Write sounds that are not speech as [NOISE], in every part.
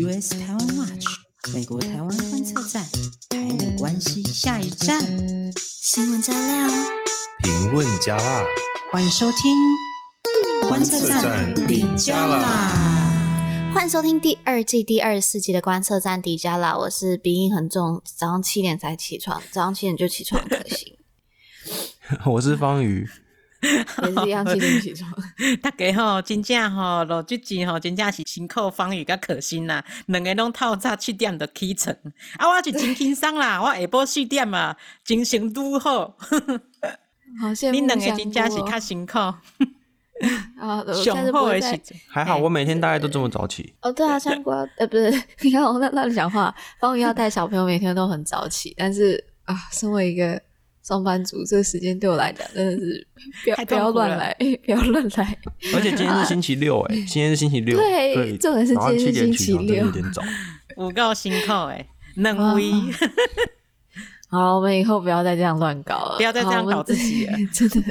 US 台湾 Watch 美国台湾观测站，台美关系下一站，新闻加料，评论加辣，欢迎收听观测站底加啦！欢迎收听第二季第二十四集的观测站底加啦！我是鼻音很重，早上七点才起床，早上七点就起床可行。[LAUGHS] 我是方宇。[LAUGHS] 也是一样七点起床。[LAUGHS] 大家吼，真正吼，录这集吼，真正是辛苦方宇甲可心啦，两个拢透早七点就起床。啊，我是真轻松啦，[LAUGHS] 我下晡四点啊，精神拄好。好羡慕。你两个真正是较辛苦。啊，上好的时还好，我每天大概都这么早起。哦，对啊，香瓜，呃，不是，你看我那乱讲话。方宇要带小朋友，每天都很早起，但是啊，身为一个。上班族这个时间对我来讲真的是不要 [LAUGHS] 不要乱来，不要乱来。而且今天是星期六哎，今天是星期六，对，重点是今天是星期六，有点早。[LAUGHS] 我够辛苦哎，嫩威。[LAUGHS] 好，我们以后不要再这样乱搞了，不要再这样搞自己了，真的。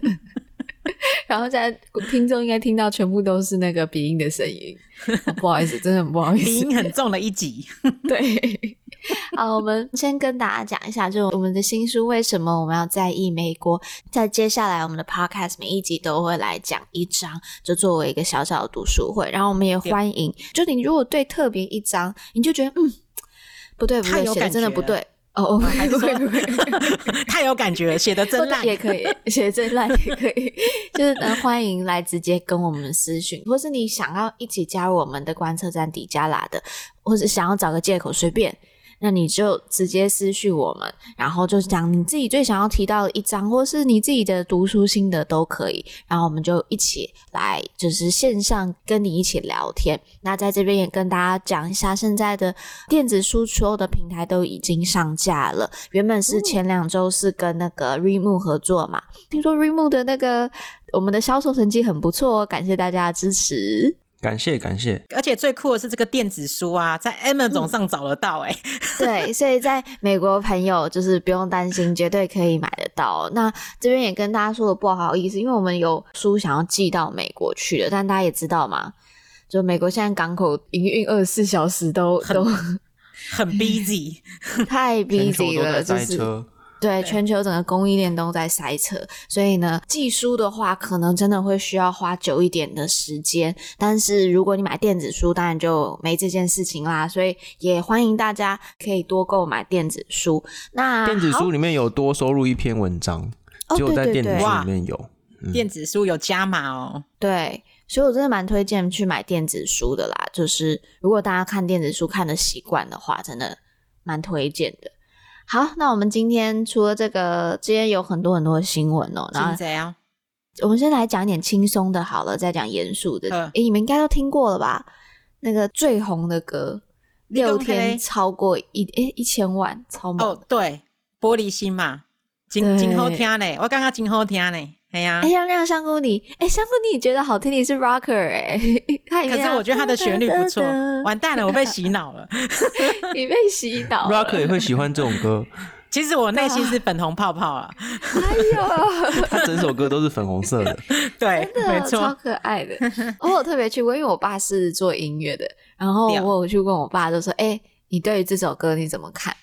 然后现在听众应该听到全部都是那个鼻音的声音，不好意思，真的很不好意思，鼻音很重的一集，对。[LAUGHS] 好，我们先跟大家讲一下，就我们的新书为什么我们要在意美国。在接下来我们的 podcast 每一集都会来讲一章，就作为一个小小的读书会。然后我们也欢迎，就你如果对特别一章，你就觉得嗯，不对不对，写的真的不对哦，还是 [LAUGHS] 太有感觉了，写的真烂也可以，[LAUGHS] 写的真烂也可以，就是呢，欢迎来直接跟我们私讯，或是你想要一起加入我们的观测站底加拉的，或是想要找个借口随便。那你就直接私讯我们，然后就讲你自己最想要提到的一章，或是你自己的读书心得都可以。然后我们就一起来，就是线上跟你一起聊天。那在这边也跟大家讲一下，现在的电子书所有的平台都已经上架了。原本是前两周是跟那个 Readmoo 合作嘛，听说 Readmoo 的那个我们的销售成绩很不错，感谢大家的支持。感谢感谢，而且最酷的是这个电子书啊，在 Amazon 上找得到哎、欸嗯。对，所以在美国朋友就是不用担心，绝对可以买得到。那这边也跟大家说的不好意思，因为我们有书想要寄到美国去的，但大家也知道嘛，就美国现在港口营运二十四小时都都 [LAUGHS] 很 busy，太 busy 了，就是。对，全球整个供应链都在塞车，所以呢，寄书的话可能真的会需要花久一点的时间。但是如果你买电子书，当然就没这件事情啦。所以也欢迎大家可以多购买电子书。那电子书里面有多收录一篇文章，只有在电子书里面有。哦嗯、电子书有加码哦。对，所以我真的蛮推荐去买电子书的啦。就是如果大家看电子书看的习惯的话，真的蛮推荐的。好，那我们今天除了这个，今天有很多很多的新闻哦。然后怎样？我们先来讲一点轻松的，好了，再讲严肃的。诶，你们应该都听过了吧？那个最红的歌，六天超过一诶一千万，超猛。哦，对，玻璃心嘛，真真好听嘞，我刚刚真好听嘞。哎呀，哎呀，那香菇你，哎，香菇你觉得好听？你是 rocker 哎，[LAUGHS] 可是我觉得他的旋律不错。完蛋了，我被洗脑了。[LAUGHS] 你被洗脑，rocker 也会喜欢这种歌。其实我内心是粉红泡泡啊。哎呦，[LAUGHS] 他整首歌都是粉红色的。对，没错，超可爱的。我有特别去问，因为我爸是做音乐的，然后我有去问我爸，就说：“哎，你对于这首歌你怎么看？”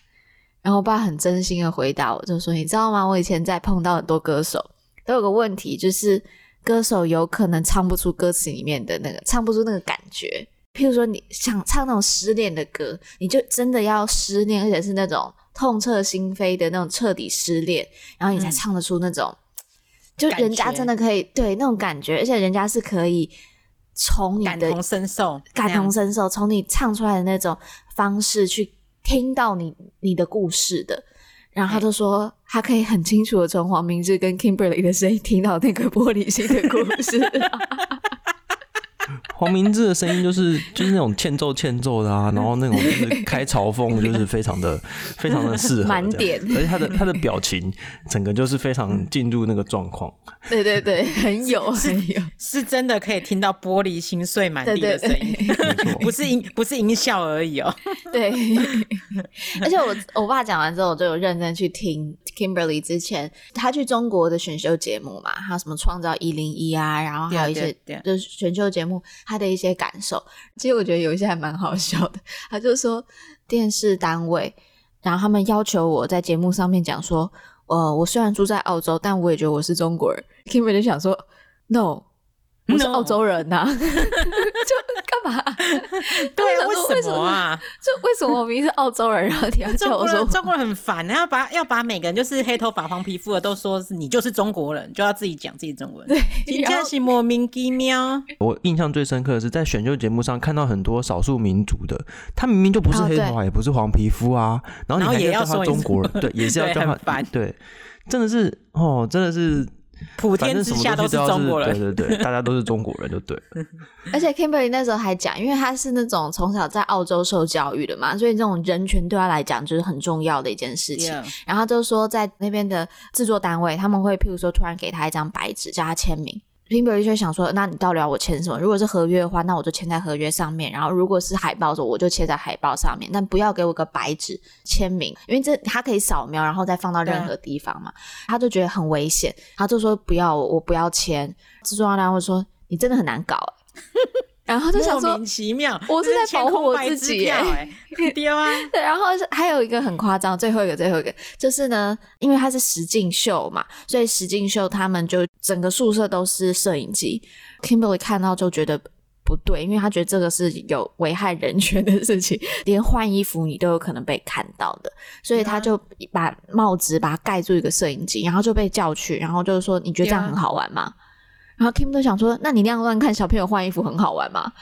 然后我爸很真心的回答我，就说：“你知道吗？我以前在碰到很多歌手。”都有个问题，就是歌手有可能唱不出歌词里面的那个，唱不出那个感觉。譬如说，你想唱那种失恋的歌，你就真的要失恋，而且是那种痛彻心扉的那种彻底失恋，然后你才唱得出那种，嗯、就人家真的可以对那种感觉，而且人家是可以从你的感同身受、感同身受，从你唱出来的那种方式去听到你你的故事的。然后他就说，他可以很清楚的从黄明志跟 Kimberly 的声音听到那个玻璃心的故事。黄明志的声音就是 [LAUGHS] 就是那种欠揍欠揍的啊，[LAUGHS] 然后那种就是开嘲讽，就是非常的非常的适合，满点，而且他的他的表情整个就是非常进入那个状况。对对对，很有很有，是真的可以听到玻璃心碎满地的声音，不是音不是音效而已哦。对，而且我我爸讲完之后，我就有认真去听 Kimberly 之前他去中国的选秀节目嘛，还有什么创造一零一啊，然后还有一些就是选秀节目。他的一些感受。其实我觉得有一些还蛮好笑的。他就说电视单位，然后他们要求我在节目上面讲说，呃，我虽然住在澳洲，但我也觉得我是中国人。Kimi 就想说，No。不是澳洲人呐. [LAUGHS] 就干嘛？对啊，为什么啊？就为什么我明明是澳洲人，然后你要叫我说中国人很烦，要把要把每个人就是黑头发、黄皮肤的都说是你就是中国人，就要自己讲自己中文。对，真的是莫名其妙。我印象最深刻的是在选秀节目上看到很多少数民族的，他明明就不是黑头发，也不是黄皮肤啊，然后你还要叫他中国人，对，也是要叫他，对，真的是哦，真的是。普天之下都是中国人，对对对，大家都是中国人就对了。[LAUGHS] 而且 Kimberly 那时候还讲，因为他是那种从小在澳洲受教育的嘛，所以这种人权对他来讲就是很重要的一件事情。然后就说在那边的制作单位，他们会譬如说突然给他一张白纸，叫他签名。Kimberly 就想说，那你到底要我签什么？如果是合约的话，那我就签在合约上面；然后如果是海报的时候，我就签在海报上面。但不要给我个白纸签名，因为这他可以扫描，然后再放到任何地方嘛。他就觉得很危险，他就说不要，我不要签。制作单位说你真的很难搞。然后就想说，莫名其妙，我是在保护我自己哎，对啊。[LAUGHS] 对，然后还有一个很夸张，最后一个，最后一个就是呢，因为它是实境秀嘛，所以实境秀他们就整个宿舍都是摄影机。Kimberly 看到就觉得不对，因为他觉得这个是有危害人权的事情，[LAUGHS] 连换衣服你都有可能被看到的，所以他就把帽子把它盖住一个摄影机，然后就被叫去，然后就是说，你觉得这样很好玩吗？然后 Kim 都想说，那你那样乱看小朋友换衣服很好玩吗？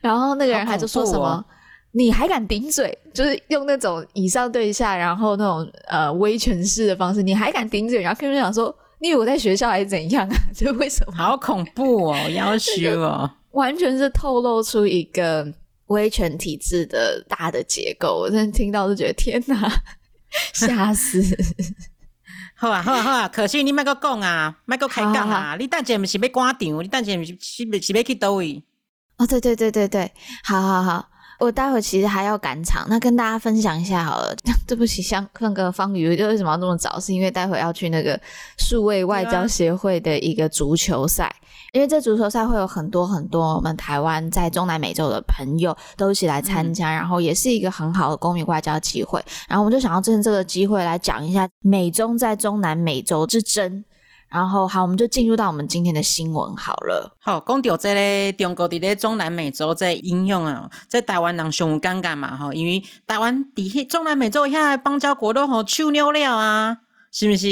然后那个人还就说什么，哦、你还敢顶嘴？就是用那种以上对下，然后那种呃威权式的方式，你还敢顶嘴？然后 Kim 就想说，你以为我在学校还是怎样啊？[LAUGHS] 就为什么？好恐怖哦，[LAUGHS] 要求哦，完全是透露出一个威权体制的大的结构。我真的听到就觉得天哪，[LAUGHS] 吓死！好啊，好啊，好啊！可惜你莫搁讲啊，莫搁开讲啊！你等下毋是要赶场？你等下毋是是是要去倒位？哦，对对对对对，好好好，我待会其实还要赶场，那跟大家分享一下好了。[LAUGHS] 对不起，像那个方宇，就为什么要那么早？是因为待会要去那个数位外交协会的一个足球赛。因为这足球赛会有很多很多我们台湾在中南美洲的朋友都一起来参加，嗯、然后也是一个很好的公民外交机会。然后我们就想要趁这个机会来讲一下美中在中南美洲之争。然后好，我们就进入到我们今天的新闻好了。好，讲到这个中国在中南美洲在应用啊，在台湾人上尴尬嘛哈，因为台湾在中南美洲遐邦交国都好手扭了啊，是不是？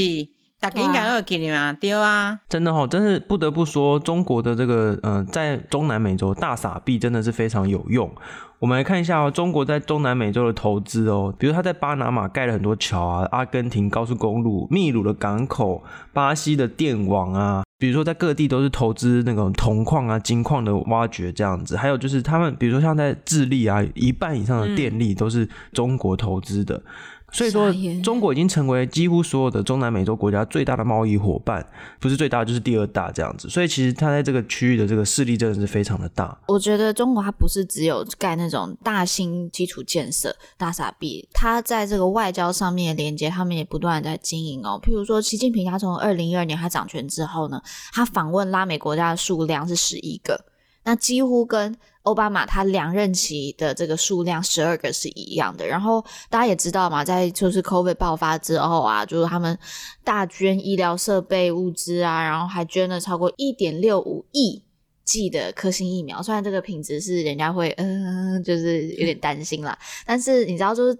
大家应该有记得嘛，对啊，真的哈、哦，真是不得不说，中国的这个呃，在中南美洲大傻币真的是非常有用。我们来看一下哦，中国在中南美洲的投资哦，比如他在巴拿马盖了很多桥啊，阿根廷高速公路、秘鲁的港口、巴西的电网啊，比如说在各地都是投资那种铜矿啊、金矿的挖掘这样子。还有就是他们，比如说像在智利啊，一半以上的电力都是中国投资的。嗯所以说，中国已经成为几乎所有的中南美洲国家最大的贸易伙伴，不是最大就是第二大这样子。所以其实它在这个区域的这个势力真的是非常的大。我觉得中国它不是只有盖那种大型基础建设大傻逼，它在这个外交上面的连接，他们也不断在经营哦。譬如说，习近平他从二零一二年他掌权之后呢，他访问拉美国家的数量是十一个，那几乎跟。奥巴马他两任期的这个数量十二个是一样的，然后大家也知道嘛，在就是 COVID 爆发之后啊，就是他们大捐医疗设备物资啊，然后还捐了超过一点六五亿剂的科兴疫苗，虽然这个品质是人家会嗯、就是有点担心啦，但是你知道就是。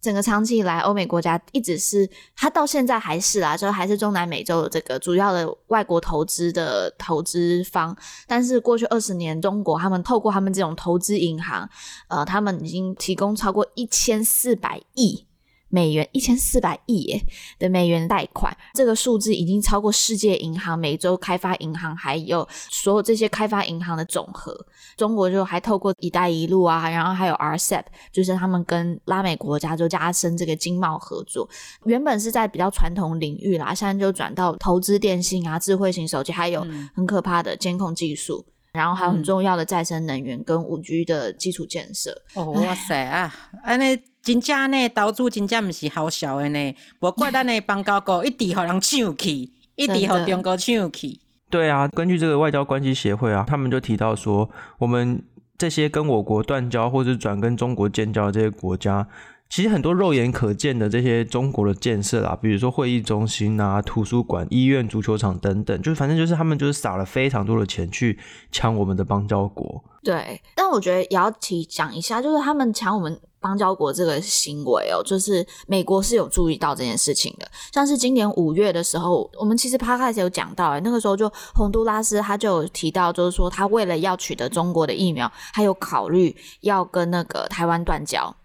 整个长期以来，欧美国家一直是，它到现在还是啦，就还是中南美洲的这个主要的外国投资的投资方。但是过去二十年，中国他们透过他们这种投资银行，呃，他们已经提供超过一千四百亿。美元一千四百亿耶的美元贷款，这个数字已经超过世界银行、美洲开发银行，还有所有这些开发银行的总和。中国就还透过“一带一路”啊，然后还有 RCEP，就是他们跟拉美国家就加深这个经贸合作。原本是在比较传统领域啦，现在就转到投资电信啊、智慧型手机，还有很可怕的监控技术，嗯、然后还有很重要的再生能源跟五 G 的基础建设。哦，哇塞啊，安尼。真正呢，投资真正毋是好笑的呢，无怪咱的邦交国一直互人抢去，一直互中国抢去。对啊，根据这个外交关系协会啊，他们就提到说，我们这些跟我国断交或者转跟中国建交的这些国家。其实很多肉眼可见的这些中国的建设啦，比如说会议中心啊、图书馆、医院、足球场等等，就是反正就是他们就是撒了非常多的钱去抢我们的邦交国。对，但我觉得也要提讲一下，就是他们抢我们邦交国这个行为哦，就是美国是有注意到这件事情的。像是今年五月的时候，我们其实 Podcast 有讲到，哎，那个时候就洪都拉斯他就有提到，就是说他为了要取得中国的疫苗，还有考虑要跟那个台湾断交。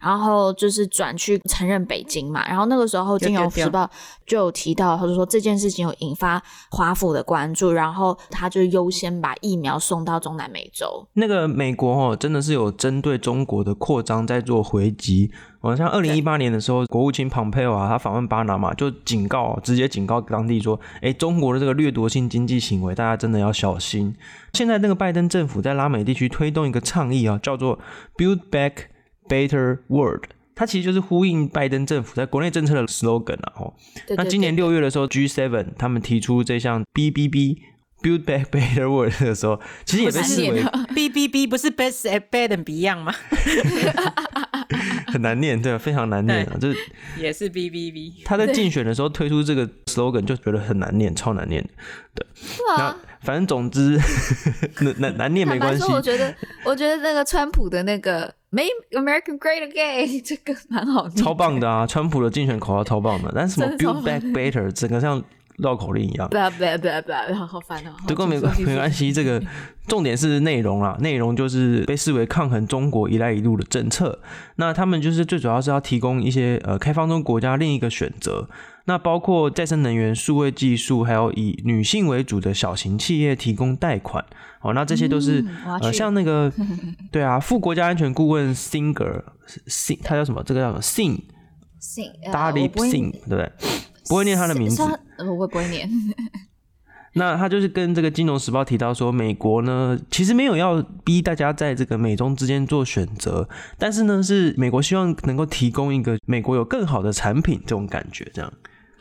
然后就是转去承认北京嘛，然后那个时候《金融时报》就有提到，他就说这件事情有引发华府的关注，然后他就优先把疫苗送到中南美洲。那个美国哦，真的是有针对中国的扩张在做回击。好像二零一八年的时候，国务卿庞佩奥啊，他访问巴拿马就警告，直接警告当地说：“哎，中国的这个掠夺性经济行为，大家真的要小心。”现在那个拜登政府在拉美地区推动一个倡议啊，叫做 “Build Back”。Better World，它其实就是呼应拜登政府在国内政策的 slogan 啊。哦，那今年六月的时候，G7 他们提出这项 BBB Build Back Better World 的时候，其实也被视为 BBB 不是 Best Better and Beyond 吗？[LAUGHS] 很难念，对，非常难念啊，就是也是 BBB。他在竞选的时候推出这个 slogan 就觉得很难念，超难念的，对。那反正总之 [LAUGHS] 难难难念没关系。我觉得，我觉得那个川普的那个。Make America Great Again，[LAUGHS] 这个蛮好听，超棒的啊！川普的竞选口号超棒的，但是什么 Build Back Better，整个像绕口令一样。[LAUGHS] 不要不要不要不要，好烦哦！不过没关没关系，这个重点是内容啊，内容就是被视为抗衡中国“一带一路”的政策。那他们就是最主要是要提供一些呃开放中国家另一个选择。那包括再生能源、数位技术，还有以女性为主的小型企业提供贷款。哦，那这些都是、嗯、呃，像那个，[LAUGHS] 对啊，副国家安全顾问 Singer，Sing，他叫什么？这个叫什么？Sing，Sing，Dalip Sing，对不对？不会念他的名字，我会不会念？[LAUGHS] 那他就是跟这个《金融时报》提到说，美国呢，其实没有要逼大家在这个美中之间做选择，但是呢，是美国希望能够提供一个美国有更好的产品这种感觉，这样。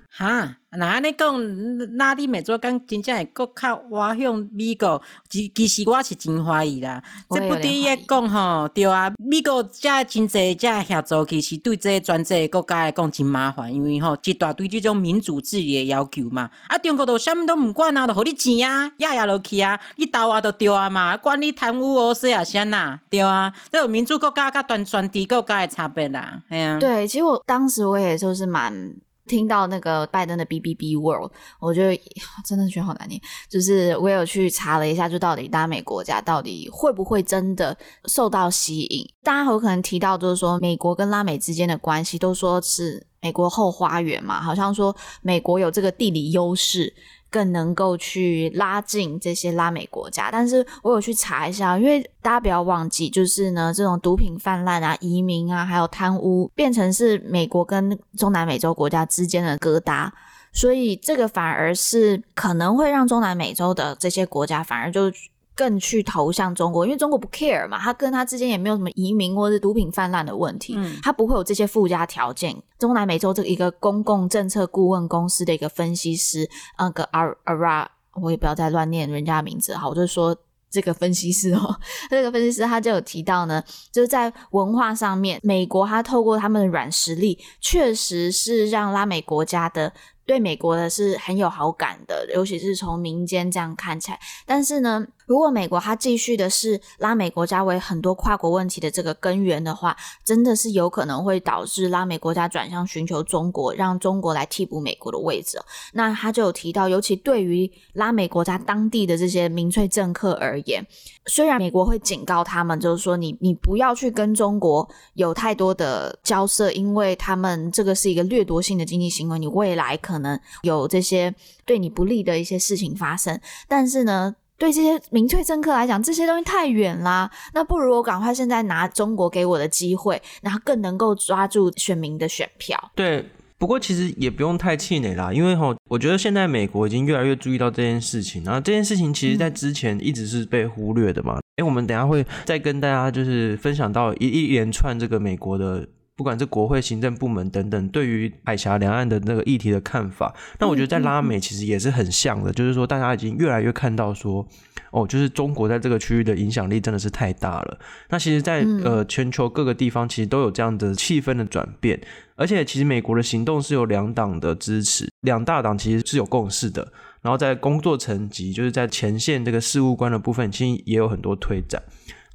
哈。那安尼讲，拉丁美洲讲真正会搁较歪向美国，其其实我是真怀疑啦。这不第一讲吼，对啊，美国遮真济遮协助，其实对这些专制国家来讲真麻烦，因为吼一大堆这种民主治理的要求嘛。啊，中国都啥物都毋管啊，都互你钱啊，压压落去啊，你投啊都对啊嘛，管你贪污哦，说啊，啥呐，对啊，这有民主国家甲专专制国家的差别啦，哎呀。对，其实我当时我也就是蛮。听到那个拜登的 BBB World，我觉得 [SIGHS] 真的觉得好难念。就是我有去查了一下，就到底拉美国家到底会不会真的受到吸引？大家有可能提到，就是说美国跟拉美之间的关系，都说是美国后花园嘛，好像说美国有这个地理优势。更能够去拉近这些拉美国家，但是我有去查一下，因为大家不要忘记，就是呢，这种毒品泛滥啊、移民啊，还有贪污，变成是美国跟中南美洲国家之间的疙瘩，所以这个反而是可能会让中南美洲的这些国家反而就。更去投向中国，因为中国不 care 嘛，他跟他之间也没有什么移民或者是毒品泛滥的问题，嗯，他不会有这些附加条件。中南美洲这一个公共政策顾问公司的一个分析师，那个 Ara，我也不要再乱念人家的名字，哈，我就说这个分析师哦，这个分析师他就有提到呢，就是在文化上面，美国他透过他们的软实力，确实是让拉美国家的。对美国的是很有好感的，尤其是从民间这样看起来。但是呢，如果美国它继续的是拉美国家为很多跨国问题的这个根源的话，真的是有可能会导致拉美国家转向寻求中国，让中国来替补美国的位置。那他就有提到，尤其对于拉美国家当地的这些民粹政客而言，虽然美国会警告他们，就是说你你不要去跟中国有太多的交涉，因为他们这个是一个掠夺性的经济行为，你未来可。能有这些对你不利的一些事情发生，但是呢，对这些民粹政客来讲，这些东西太远啦。那不如我赶快现在拿中国给我的机会，然后更能够抓住选民的选票。对，不过其实也不用太气馁啦，因为哈，我觉得现在美国已经越来越注意到这件事情，然后这件事情其实在之前一直是被忽略的嘛。哎、嗯，我们等一下会再跟大家就是分享到一一连串这个美国的。不管是国会、行政部门等等，对于海峡两岸的那个议题的看法。那我觉得在拉美其实也是很像的，就是说大家已经越来越看到说，哦，就是中国在这个区域的影响力真的是太大了。那其实在，在呃全球各个地方，其实都有这样的气氛的转变。而且其实美国的行动是有两党的支持，两大党其实是有共识的。然后在工作层级，就是在前线这个事务官的部分，其实也有很多推展。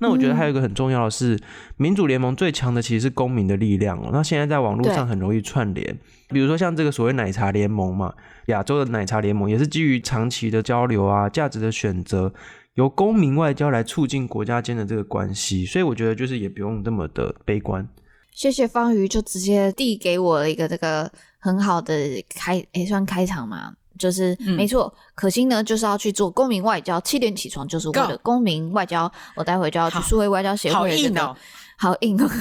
那我觉得还有一个很重要的是，民主联盟最强的其实是公民的力量哦。那现在在网络上很容易串联，比如说像这个所谓奶茶联盟嘛，亚洲的奶茶联盟也是基于长期的交流啊、价值的选择，由公民外交来促进国家间的这个关系。所以我觉得就是也不用这么的悲观。谢谢方瑜，就直接递给我了一个这个很好的开，也，算开场嘛。就是、嗯、没错，可心呢就是要去做公民外交，七点起床就是为了公民外交。我待会就要去数位外交协会，真的好硬哦。[LAUGHS]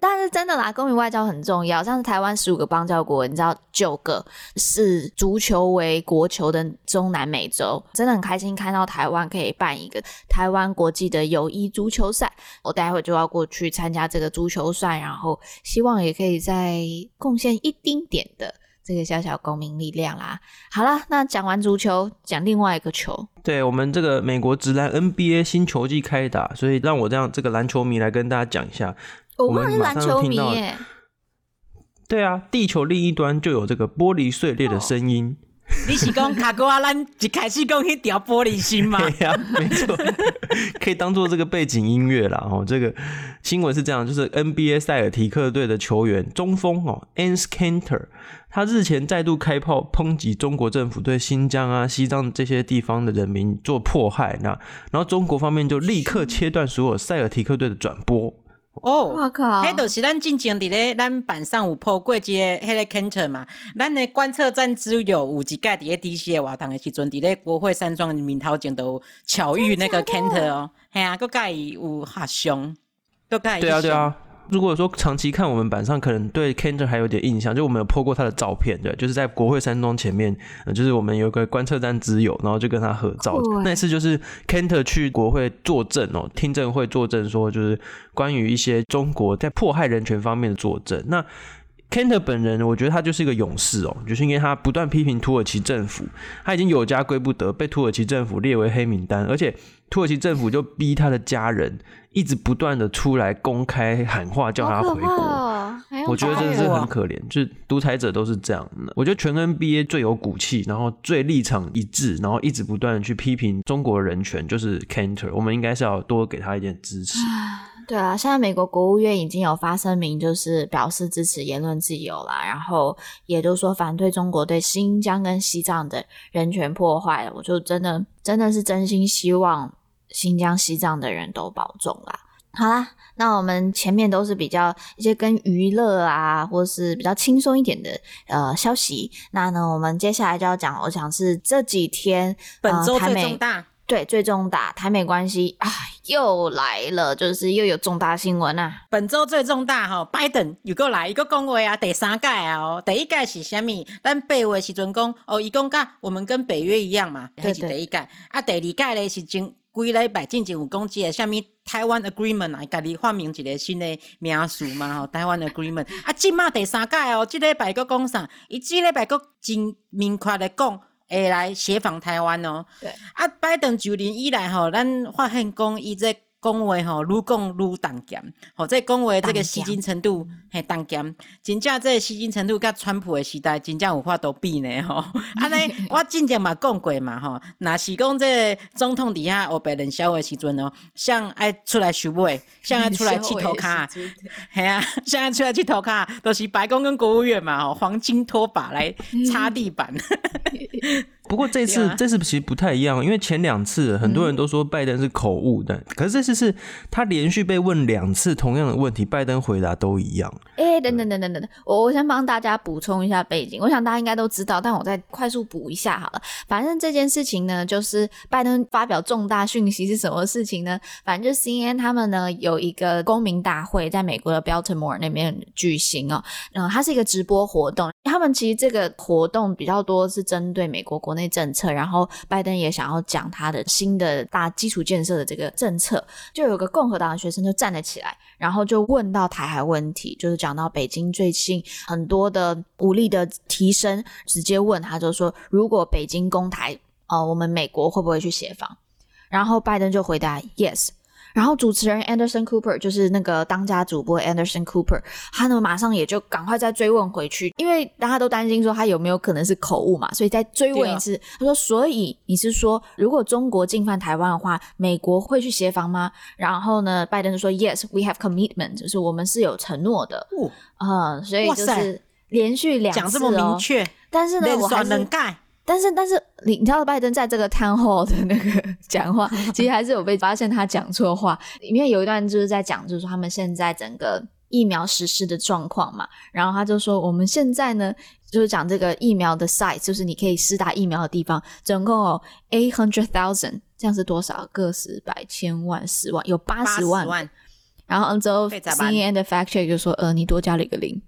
但是真的啦，公民外交很重要。像是台湾十五个邦交国，你知道九个是足球为国球的中南美洲，真的很开心看到台湾可以办一个台湾国际的友谊足球赛。我待会就要过去参加这个足球赛，然后希望也可以再贡献一丁点的。这个小小公民力量啦，好了，那讲完足球，讲另外一个球。对，我们这个美国职篮 NBA 新球季开打，所以让我这样这个篮球迷来跟大家讲一下。我们是篮球迷耶。对啊，地球另一端就有这个玻璃碎裂的声音。哦你是讲卡哥啊？咱一开始讲去掉玻璃心吗？[LAUGHS] 对呀、啊，没错，[LAUGHS] 可以当做这个背景音乐啦。哦，这个新闻是这样，就是 NBA 塞尔提克队的球员中锋哦，Enes Kanter，他日前再度开炮抨击中国政府对新疆啊、西藏这些地方的人民做迫害。那然后中国方面就立刻切断所有塞尔提克队的转播。哦，我靠！迄就是咱进前伫咧咱板上有破过一个迄个 Kanter 嘛，咱的观测站只有有一届伫咧 DC 的活动的时阵，伫咧国会山庄面头前都巧遇那个 Kanter 哦，嘿啊，佮佮伊有合相，佮佮伊对啊对啊。如果说长期看我们板上，可能对 Kanter 还有点印象，就我们有 po 过他的照片，对，就是在国会山庄前面，就是我们有个观测站之友，然后就跟他合照。那次就是 Kanter 去国会作证哦，听证会作证，说就是关于一些中国在迫害人权方面的作证。那 Kanter 本人，我觉得他就是一个勇士哦，就是因为他不断批评土耳其政府，他已经有家归不得，被土耳其政府列为黑名单，而且土耳其政府就逼他的家人一直不断的出来公开喊话，叫他回国。哦、我觉得真的是很可怜，就是独裁者都是这样的。我觉得全 NBA 最有骨气，然后最立场一致，然后一直不断的去批评中国人权，就是 Kanter。我们应该是要多给他一点支持。对啊，现在美国国务院已经有发声明，就是表示支持言论自由啦，然后也就是说反对中国对新疆跟西藏的人权破坏。我就真的真的是真心希望新疆、西藏的人都保重啦。好啦，那我们前面都是比较一些跟娱乐啊，或是比较轻松一点的呃消息。那呢，我们接下来就要讲，我想是这几天本周最重大。对，最重大台美关系啊，又来了，就是又有重大新闻啊。本周最重大哈，拜登又过来，一个讲话啊，第三届啊哦，第一届是虾米？咱八月时阵讲哦，伊讲甲我们跟北约一样嘛，还是第一届。啊，第二届咧是前几礼拜进前有讲即个虾米台湾 Agreement 啊，家己发明一个新的名词嘛吼，台湾 Agreement。啊，即马第三届哦，即礼拜佫讲啥？伊即礼拜佫真明确的讲。会来协访台湾哦。对啊，拜登就任以来吼，咱发现讲伊这讲话吼，愈讲愈重咸，吼，这讲话这个吸金程度嘿重咸，真正这个吸金程度甲川普的时代真正有法度比呢吼。[LAUGHS] 安尼我之前嘛讲过嘛吼，若是讲这个总统底下黑白人小的时阵哦，像爱出来收尾，像爱出来剃头卡，[LAUGHS] 嘿啊，像爱出来剃头卡，都是白宫跟国务院嘛吼，黄金拖把来擦地板。[LAUGHS] 不过这次这次其实不太一样，因为前两次很多人都说拜登是口误的，可是这次是他连续被问两次同样的问题，拜登回答都一样。哎、等等等等等等，我我先帮大家补充一下背景，我想大家应该都知道，但我再快速补一下好了。反正这件事情呢，就是拜登发表重大讯息是什么事情呢？反正就 CNN 他们呢有一个公民大会在美国的 Baltimore 那边举行哦，然后它是一个直播活动，他们其实这个活动比较多是针对美国国那政策，然后拜登也想要讲他的新的大基础建设的这个政策，就有个共和党的学生就站了起来，然后就问到台海问题，就是讲到北京最近很多的武力的提升，直接问他就说，如果北京攻台，呃，我们美国会不会去协防？然后拜登就回答 yes。然后主持人 Anderson Cooper 就是那个当家主播 Anderson Cooper，他呢马上也就赶快再追问回去，因为大家都担心说他有没有可能是口误嘛，所以再追问一次。啊、他说：“所以你是说，如果中国进犯台湾的话，美国会去协防吗？”然后呢，拜登就说：“Yes，we have commitment，就是我们是有承诺的。哦”嗯，所以就是连续两次、哦、讲这么明确，但是呢，我还是。但是，但是你你知道拜登在这个 town hall 的那个 [LAUGHS] 讲话，[LAUGHS] 其实还是有被发现他讲错话。里面有一段就是在讲，就是说他们现在整个疫苗实施的状况嘛。然后他就说，我们现在呢，就是讲这个疫苗的 size，就是你可以施打疫苗的地方，总共有 eight hundred thousand，这样是多少？个十百千万十万，有八十万。万然后之后 CNN 的 fact check 就说，呃，你多加了一个零。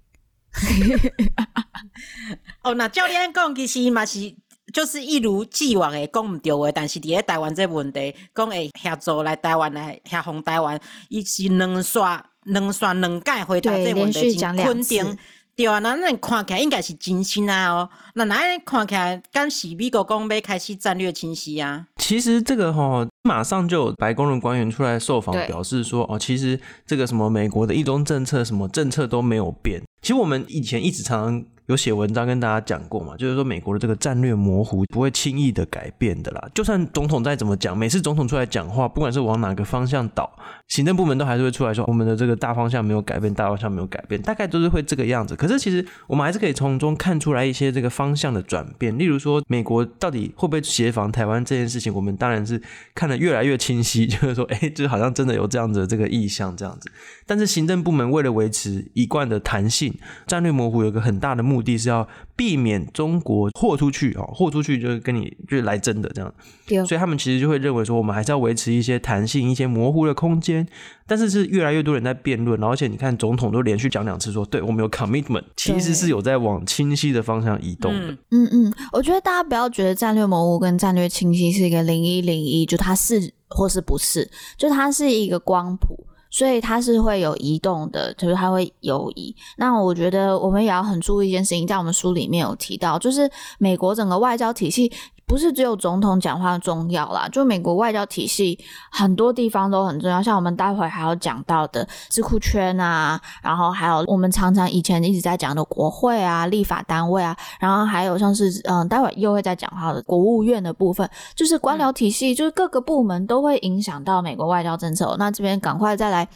[LAUGHS] 哦，那教练讲其实嘛是。就是一如既往诶讲毋对话，但是伫咧台湾这问题，讲会协助来台湾来协防台湾，伊是两刷两刷两改回答这问题真肯定。对啊，那那看起来应该是真心啊哦，那那看起来敢是美国讲要开始战略清晰啊？其实这个齁，马上就有白宫的官员出来受访，表示说哦，其实这个什么美国的一中政策，什么政策都没有变。其实我们以前一直常常。有写文章跟大家讲过嘛，就是说美国的这个战略模糊不会轻易的改变的啦。就算总统再怎么讲，每次总统出来讲话，不管是往哪个方向倒，行政部门都还是会出来说，我们的这个大方向没有改变，大方向没有改变，大概都是会这个样子。可是其实我们还是可以从中看出来一些这个方向的转变。例如说，美国到底会不会协防台湾这件事情，我们当然是看得越来越清晰，[LAUGHS] 就是说，哎，就好像真的有这样子的这个意向这样子。但是行政部门为了维持一贯的弹性，战略模糊有个很大的目的是要。避免中国豁出去哦，豁出去就是跟你就是来真的这样，对所以他们其实就会认为说，我们还是要维持一些弹性、一些模糊的空间。但是是越来越多人在辩论，而且你看总统都连续讲两次说，对我们有 commitment，其实是有在往清晰的方向移动的。嗯嗯，我觉得大家不要觉得战略模糊跟战略清晰是一个零一零一，就它是或是不是，就它是一个光谱。所以它是会有移动的，就是它会游移。那我觉得我们也要很注意一件事情，在我们书里面有提到，就是美国整个外交体系。不是只有总统讲话重要啦，就美国外交体系很多地方都很重要，像我们待会还要讲到的智库圈啊，然后还有我们常常以前一直在讲的国会啊、立法单位啊，然后还有像是嗯，待会又会再讲到的国务院的部分，就是官僚体系，就是各个部门都会影响到美国外交政策。那这边赶快再来。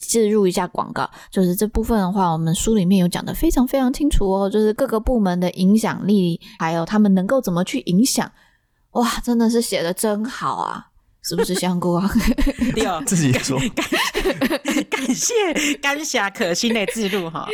置入一下广告，就是这部分的话，我们书里面有讲的非常非常清楚哦，就是各个部门的影响力，还有他们能够怎么去影响，哇，真的是写的真好啊！是不是香菇啊？[LAUGHS] 对哦，[LAUGHS] 自己说。感感谢感谢可心的记录哈。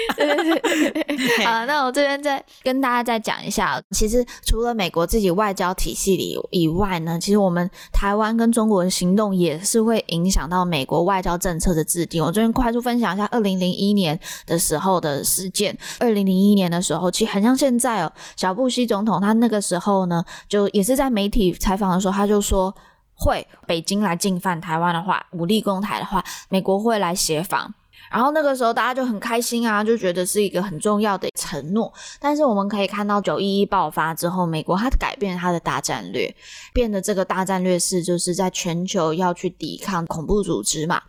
[LAUGHS] 好，那我这边再跟大家再讲一下，其实除了美国自己外交体系里以外呢，其实我们台湾跟中国的行动也是会影响到美国外交政策的制定。我这边快速分享一下二零零一年的时候的事件。二零零一年的时候，其实很像现在哦，小布希总统他那个时候呢，就也是在媒体采访的时候，他就说。会北京来进犯台湾的话，武力攻台的话，美国会来协防。然后那个时候大家就很开心啊，就觉得是一个很重要的承诺。但是我们可以看到九一一爆发之后，美国它改变它的大战略，变得这个大战略是就是在全球要去抵抗恐怖组织嘛。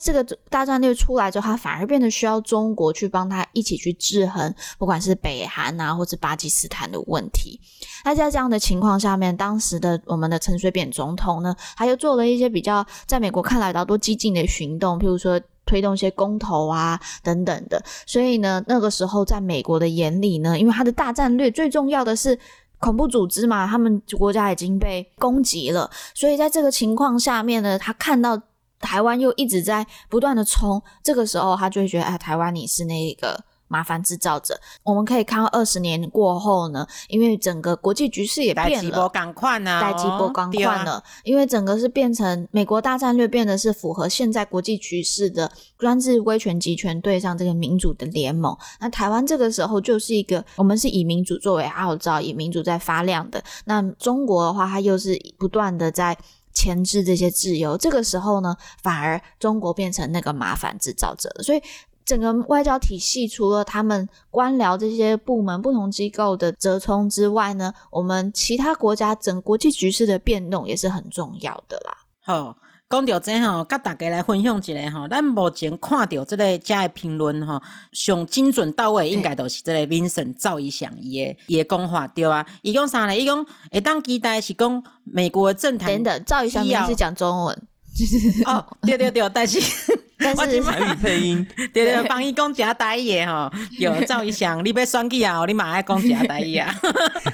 这个大战略出来之后，它反而变得需要中国去帮他一起去制衡，不管是北韩啊，或者巴基斯坦的问题。那在这样的情况下面，当时的我们的陈水扁总统呢，他又做了一些比较在美国看来比较多激进的行动，譬如说推动一些公投啊等等的。所以呢，那个时候在美国的眼里呢，因为他的大战略最重要的是恐怖组织嘛，他们国家已经被攻击了，所以在这个情况下面呢，他看到。台湾又一直在不断的冲，这个时候他就会觉得，哎，台湾你是那个麻烦制造者。我们可以看到二十年过后呢，因为整个国际局势也变了，代志无仝款啊，代志无仝款了，因为整个是变成美国大战略变得是符合现在国际局势的专制威权集权对上这个民主的联盟。那台湾这个时候就是一个，我们是以民主作为号召，以民主在发亮的。那中国的话，它又是不断的在。牵制这些自由，这个时候呢，反而中国变成那个麻烦制造者了。所以，整个外交体系除了他们官僚这些部门、不同机构的折冲之外呢，我们其他国家整国际局势的变动也是很重要的啦。好。讲到这吼，甲大家来分享一下吼，咱目前看到这个遮的评论吼，上精准到位，应该都是这个 Vincent 赵一翔伊的伊的讲法对啊。伊讲啥呢？伊讲会当期待是讲美国政坛。等等，赵一翔是讲中文。哦，对对对，但是。但是台语配音，[LAUGHS] 对对，帮伊讲假台语吼，[LAUGHS] 有赵一翔，你要选举啊，你马爱讲假台语啊，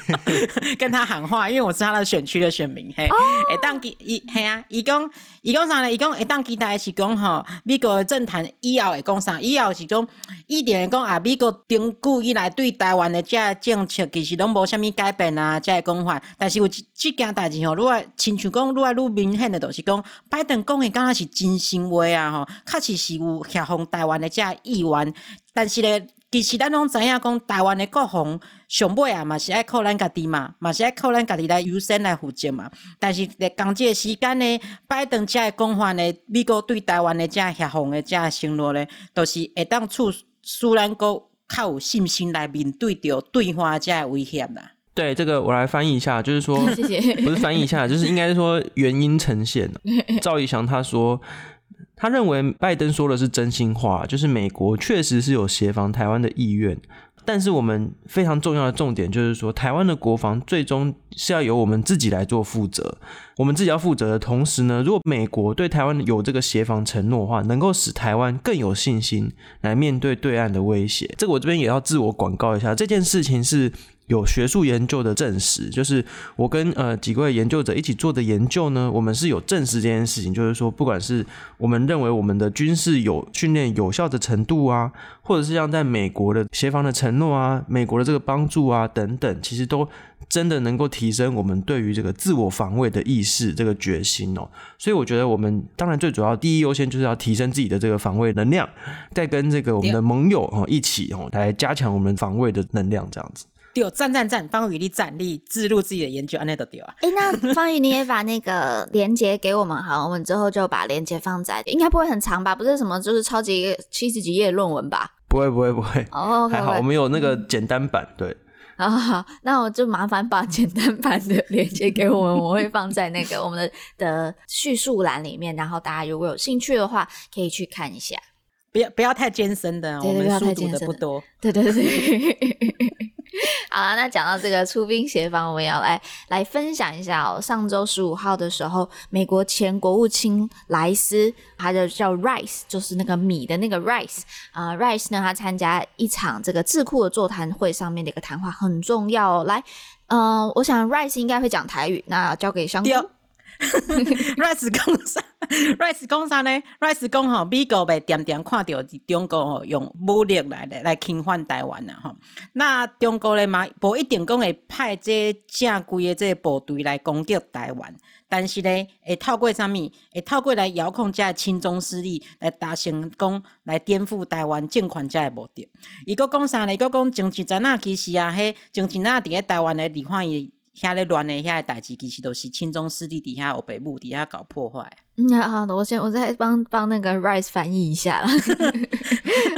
[LAUGHS] 跟他喊话，因为我是他的选区的选民，嘿，会当期伊嘿啊，伊讲伊讲啥呢？伊讲会当期待是讲吼，美国的政坛以后会讲啥？以后是讲一点讲啊，美国长久以来对台湾的这政策其实拢无虾米改变啊，这讲法，但是有这这件代志吼，如果亲像讲愈来愈明显的，就是讲拜登讲的敢若是真心话啊，吼。确实是有协防台湾的这意愿，但是咧，其实咱拢知影讲台湾的国防上尾啊，嘛是爱靠咱家己嘛，嘛是爱靠咱家己来优先来负责嘛。但是咧，讲这个时间呢，拜登这的讲法呢，美国对台湾的这协防的这承诺呢，都是会当促使咱国较有信心来面对着对方这个威胁啦。对，这个我来翻译一下，就是说，[LAUGHS] 谢谢不是翻译一下，就是应该是说原因呈现。[LAUGHS] 赵怡翔他说。他认为拜登说的是真心话，就是美国确实是有协防台湾的意愿，但是我们非常重要的重点就是说，台湾的国防最终是要由我们自己来做负责，我们自己要负责的同时呢，如果美国对台湾有这个协防承诺的话，能够使台湾更有信心来面对对岸的威胁。这个我这边也要自我广告一下，这件事情是。有学术研究的证实，就是我跟呃几位研究者一起做的研究呢，我们是有证实这件事情，就是说，不管是我们认为我们的军事有训练有效的程度啊，或者是像在美国的协防的承诺啊，美国的这个帮助啊等等，其实都真的能够提升我们对于这个自我防卫的意识，这个决心哦。所以我觉得我们当然最主要第一优先就是要提升自己的这个防卫能量，再跟这个我们的盟友哦一起哦来加强我们防卫的能量，这样子。对，赞赞赞，方宇你赞，你置入自己的研究，安内都丢啊。哎，那方宇你也把那个链接给我们好，我们之后就把链接放在，应该不会很长吧？不是什么就是超级七十几页论文吧？不会不会不会，哦，还好我们有那个简单版，对。好 [LAUGHS] 好，那我就麻烦把简单版的链接给我们，我会放在那个我们的的叙述栏里面，然后大家如果有兴趣的话，可以去看一下。不要不要太艰深的，我们书读的不多。对对对。[LAUGHS] 好了，那讲到这个出兵协防，我们要来来分享一下哦。上周十五号的时候，美国前国务卿莱斯，他就叫 Rice，就是那个米的那个 Rice 啊、呃、Rice 呢，他参加一场这个智库的座谈会上面的一个谈话，很重要哦。来，嗯、呃，我想 Rice 应该会讲台语，那交给香菇。[LAUGHS] Rice 讲啥？Rice 讲啥呢？Rice 讲吼，美国被点点看到中国吼用武力来来侵犯台湾啦吼。那中国咧嘛，不一定讲会派这正规的这部队来攻击台湾，但是咧会透过啥物？会透过来遥控这亲中势力来达成讲来颠覆台湾政权这个目的。伊搁讲啥呢？伊搁讲前一阵啊，其实啊，迄前一阵啊，伫咧台湾的立法院。遐咧乱的遐代志，其实都是亲中势力底下欧北部底下搞破坏。嗯，好的，我先我再帮帮那个 Rice 翻译一下啦。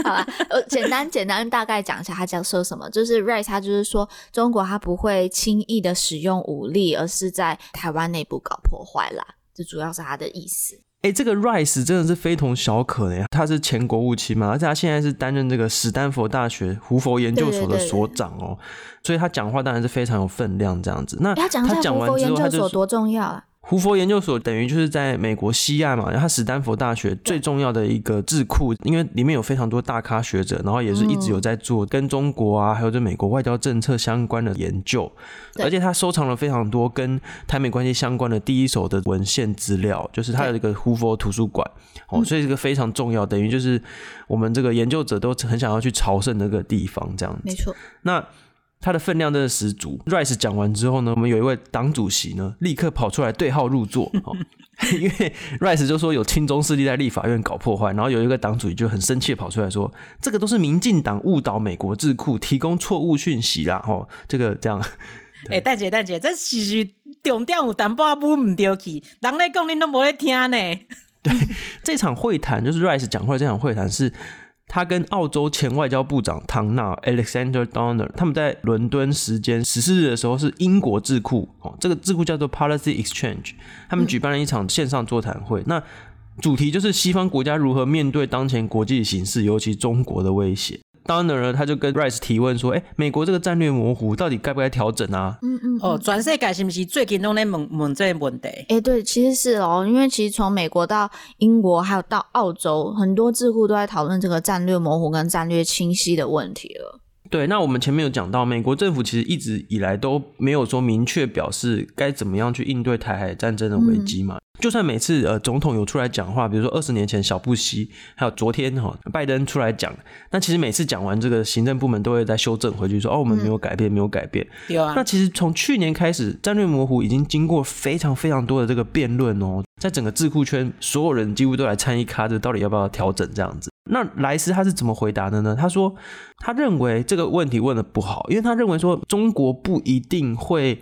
好吧，我简单简单大概讲一下他讲说什么，就是 Rice 他就是说中国他不会轻易的使用武力，而是在台湾内部搞破坏啦，这主要是他的意思。哎、欸，这个 Rice 真的是非同小可的呀！他是前国务卿嘛，而且他现在是担任这个史丹佛大学胡佛研究所的所长哦，所以他讲话当然是非常有分量这样子。那他讲完之后，他就说多重要啊！胡佛研究所等于就是在美国西岸嘛，然后它史丹佛大学最重要的一个智库，因为里面有非常多大咖学者，然后也是一直有在做跟中国啊，还有这美国外交政策相关的研究，而且它收藏了非常多跟台美关系相关的第一手的文献资料，就是它有一个胡佛图书馆哦，所以这个非常重要，等于就是我们这个研究者都很想要去朝圣那个地方这样子，没错。那。他的分量真的十足。Rice 讲完之后呢，我们有一位党主席呢，立刻跑出来对号入座，[LAUGHS] [LAUGHS] 因为 Rice 就说有亲中势力在立法院搞破坏，然后有一个党主席就很生气跑出来说，这个都是民进党误导美国智库，提供错误讯息啦，吼，这个这样。[LAUGHS] 哎，大姐大姐，这其实重点有淡薄仔不对去，人来讲你都无在听呢。对，这场会谈就是 Rice 讲话的这场会谈是。他跟澳洲前外交部长唐纳 Alexander Donner，他们在伦敦时间十四日的时候，是英国智库哦，这个智库叫做 Policy Exchange，他们举办了一场线上座谈会。那主题就是西方国家如何面对当前国际形势，尤其中国的威胁。当然呢，他就跟 Rice 提问说：“哎、欸，美国这个战略模糊到底该不该调整啊？”嗯嗯，哦，全世界是不是最近都在问问这个问题？哎、欸，对，其实是哦，因为其实从美国到英国，还有到澳洲，很多智库都在讨论这个战略模糊跟战略清晰的问题了。对，那我们前面有讲到，美国政府其实一直以来都没有说明确表示该怎么样去应对台海战争的危机嘛。嗯就算每次呃总统有出来讲话，比如说二十年前小布希，还有昨天哈拜登出来讲，那其实每次讲完这个行政部门都会再修正回去说哦，我们没有改变，没有改变。有啊。那其实从去年开始，战略模糊已经经过非常非常多的这个辩论哦，在整个智库圈，所有人几乎都来参与卡着到底要不要调整这样子。那莱斯他是怎么回答的呢？他说他认为这个问题问的不好，因为他认为说中国不一定会。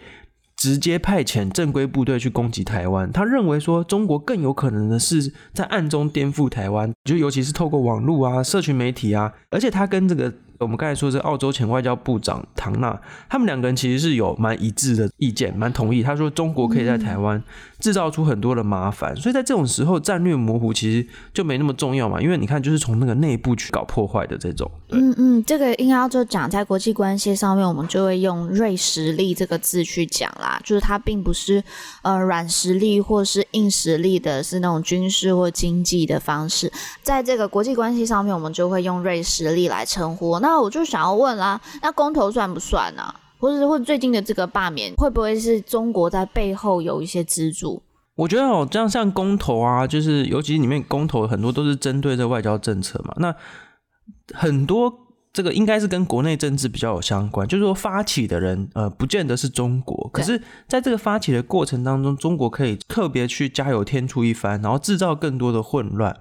直接派遣正规部队去攻击台湾，他认为说中国更有可能的是在暗中颠覆台湾，就尤其是透过网络啊、社群媒体啊，而且他跟这个。我们刚才说这澳洲前外交部长唐纳，他们两个人其实是有蛮一致的意见，蛮同意。他说中国可以在台湾制造出很多的麻烦，嗯，所以在这种时候战略模糊其实就没那么重要嘛，因为你看就是从那个内部去搞破坏的这种。嗯嗯，这个应该要就讲在国际关系上面，我们就会用锐实力这个字去讲啦，就是它并不是呃软实力或是硬实力的，是那种军事或经济的方式，在这个国际关系上面，我们就会用锐实力来称呼。那我就想要问啦，那公投算不算呢、啊？或者或者最近的这个罢免，会不会是中国在背后有一些资助？我觉得哦，这样像公投啊，就是尤其里面公投很多都是针对这外交政策嘛。那很多这个应该是跟国内政治比较有相关，就是说发起的人呃，不见得是中国，可是在这个发起的过程当中，中国可以特别去加油添醋一番，然后制造更多的混乱。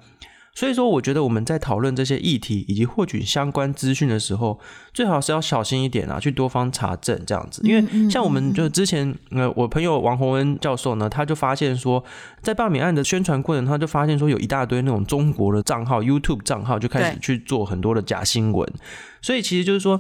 所以说，我觉得我们在讨论这些议题以及获取相关资讯的时候，最好是要小心一点啊，去多方查证这样子。因为像我们就之前，呃，我朋友王洪恩教授呢，他就发现说，在罢免案的宣传过程，他就发现说有一大堆那种中国的账号、YouTube 账号就开始去做很多的假新闻。所以其实就是说，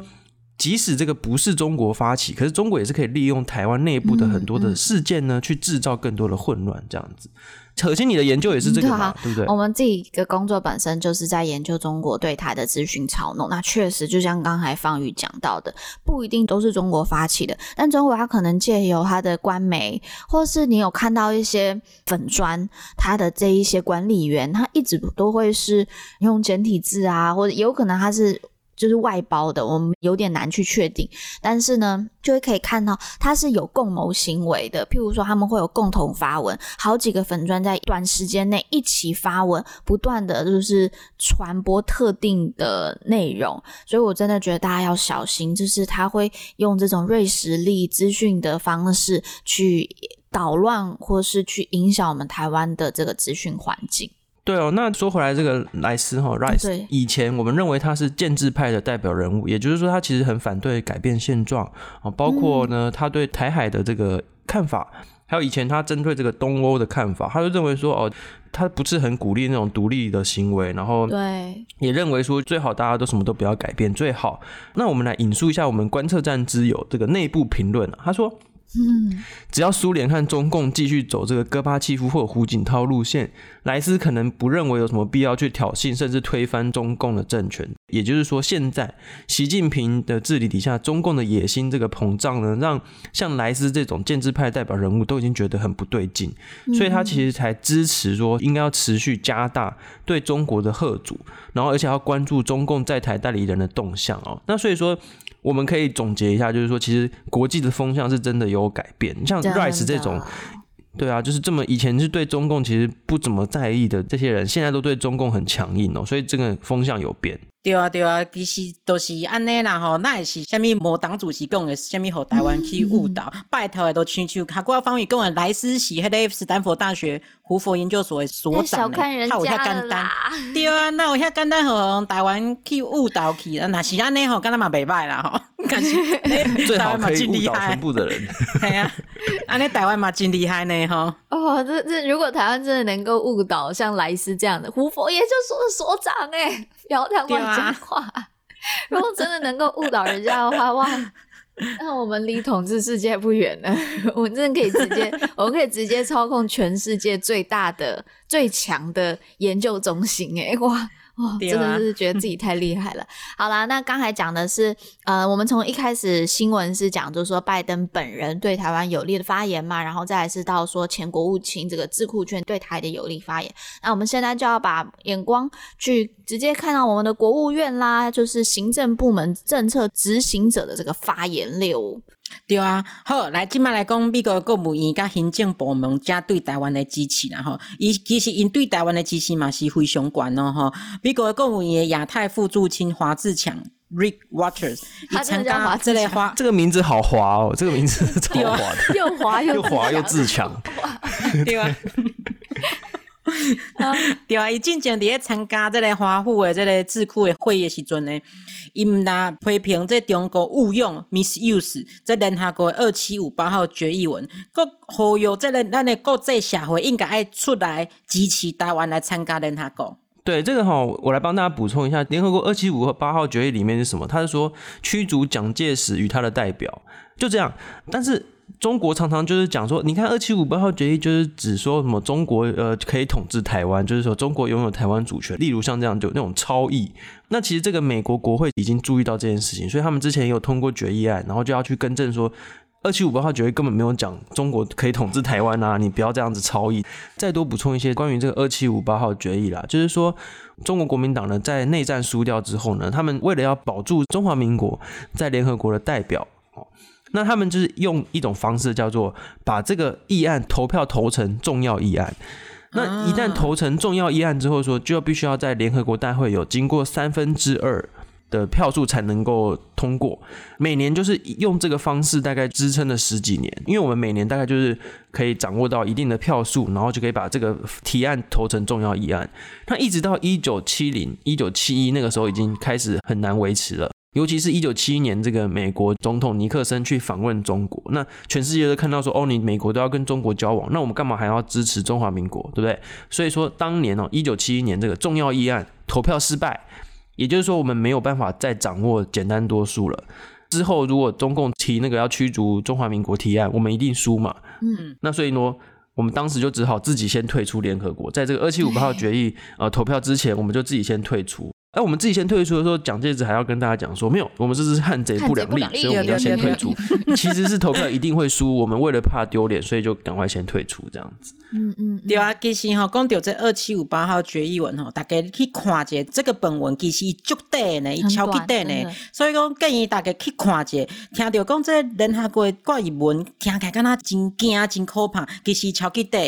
即使这个不是中国发起，可是中国也是可以利用台湾内部的很多的事件呢，去制造更多的混乱这样子。可惜你的研究也是这个嘛，对不对？我们自己的工作本身就是在研究中国对台的资讯操弄。那确实，就像刚才方宇讲到的，不一定都是中国发起的，但中国它可能借由它的官媒，或是你有看到一些粉砖，它的这一些管理员，他一直都会是用简体字啊，或者有可能他是。就是外包的，我们有点难去确定，但是呢，就会可以看到它是有共谋行为的。譬如说，他们会有共同发文，好几个粉专在短时间内一起发文，不断的就是传播特定的内容。所以我真的觉得大家要小心，就是他会用这种瑞实力资讯的方式去捣乱，或是去影响我们台湾的这个资讯环境。对哦，那说回来，这个莱斯哈 Rice，以前我们认为他是建制派的代表人物，也就是说他其实很反对改变现状啊，包括呢他对台海的这个看法，还有以前他针对这个东欧的看法，他就认为说哦，他不是很鼓励那种独立的行为，然后对，也认为说最好大家都什么都不要改变最好。那我们来引述一下我们观测站之友这个内部评论啊，他说。嗯，只要苏联和中共继续走这个戈巴契夫或胡锦涛路线，莱斯可能不认为有什么必要去挑衅甚至推翻中共的政权。也就是说，现在习近平的治理底下，中共的野心这个膨胀呢，让像莱斯这种建制派代表人物都已经觉得很不对劲，所以他其实才支持说应该要持续加大对中国的贺阻，然后而且要关注中共在台代理人的动向哦。那所以说。我们可以总结一下，就是说，其实国际的风向是真的有改变。像 Rice 这种，对啊，就是这么以前是对中共其实不怎么在意的这些人，现在都对中共很强硬哦，所以这个风向有变。对啊，对啊，其实都是安尼啦吼，那也是虾米某党主席讲的，虾米和台湾去误导，拜托的都亲像卡瓜方宇讲的，莱斯是迄个斯坦福大学胡佛研究所的所长，他有遐简单，对啊，那有遐简单和台湾去误导去，那是安尼吼，跟他嘛袂歹啦吼，感 [LAUGHS] 觉最好可以误导全部的人，对啊，安尼台湾嘛真厉害呢吼。哦，这这如果台湾真的能够误导像莱斯这样的胡佛研究所的所长，哎，要台湾。讲话，[LAUGHS] 如果真的能够误导人家的话，哇，[LAUGHS] 那我们离统治世界不远了。[LAUGHS] 我们真的可以直接，我们可以直接操控全世界最大的、最强的研究中心，哎，哇！[LAUGHS] 哦，真的是觉得自己太厉害了。好啦，那刚才讲的是，呃，我们从一开始新闻是讲，就是说拜登本人对台湾有利的发言嘛，然后再来是到说前国务卿这个智库券对台的有利发言。那我们现在就要把眼光去直接看到我们的国务院啦，就是行政部门政策执行者的这个发言六。对啊，好，来，今麦来讲，美国国务院甲行政部门加对台湾的支持啦，吼，伊其实因对台湾的支持嘛是非常悬哦，吼。美国国务院亚太副驻青华自强 Rick Waters，他参加这类花，[LAUGHS] 这个名字好滑哦，这个名字超滑的，[LAUGHS] 又滑又又滑又自强，[LAUGHS] 对啊。[LAUGHS] 对啊，伊进前伫咧参加这个华府的这个智库的会议的时阵呢，伊毋但批评这中国误用 misuse 这联合国二七五八号决议文，搁呼吁这个咱的国际社会应该爱出来支持台湾来参加联合国。对这个哈，我来帮大家补充一下，联合国二七五八号决议里面是什么？他是说驱逐蒋介石与他的代表，就这样，但是。中国常常就是讲说，你看二七五八号决议就是指说什么中国呃可以统治台湾，就是说中国拥有台湾主权。例如像这样就那种超译，那其实这个美国国会已经注意到这件事情，所以他们之前也有通过决议案，然后就要去更正说二七五八号决议根本没有讲中国可以统治台湾啊，你不要这样子超译。再多补充一些关于这个二七五八号决议啦，就是说中国国民党呢在内战输掉之后呢，他们为了要保住中华民国在联合国的代表。那他们就是用一种方式，叫做把这个议案投票投成重要议案。那一旦投成重要议案之后，说就必须要在联合国大会有经过三分之二的票数才能够通过。每年就是用这个方式，大概支撑了十几年。因为我们每年大概就是可以掌握到一定的票数，然后就可以把这个提案投成重要议案。那一直到一九七零、一九七一那个时候，已经开始很难维持了。尤其是一九七一年，这个美国总统尼克森去访问中国，那全世界都看到说，哦，你美国都要跟中国交往，那我们干嘛还要支持中华民国，对不对？所以说，当年哦，一九七一年这个重要议案投票失败，也就是说，我们没有办法再掌握简单多数了。之后，如果中共提那个要驱逐中华民国提案，我们一定输嘛。嗯，那所以呢，我们当时就只好自己先退出联合国，在这个二七五八号决议呃投票之前，我们就自己先退出。哎，我们自己先退出的时候，蒋介石还要跟大家讲说，没有，我们这是汉贼不两立，所以我们要先退出。其实是投票一定会输，我们为了怕丢脸，所以就赶快先退出这样子。嗯嗯，对啊，其实哈，讲到这二七五八号决议文哈，大家去看一下这个本文，其实足短呢，伊超级短呢，所以讲建议大家去看一下，听到讲这联合国决议文，听起来敢若真惊真可怕，其实超级短。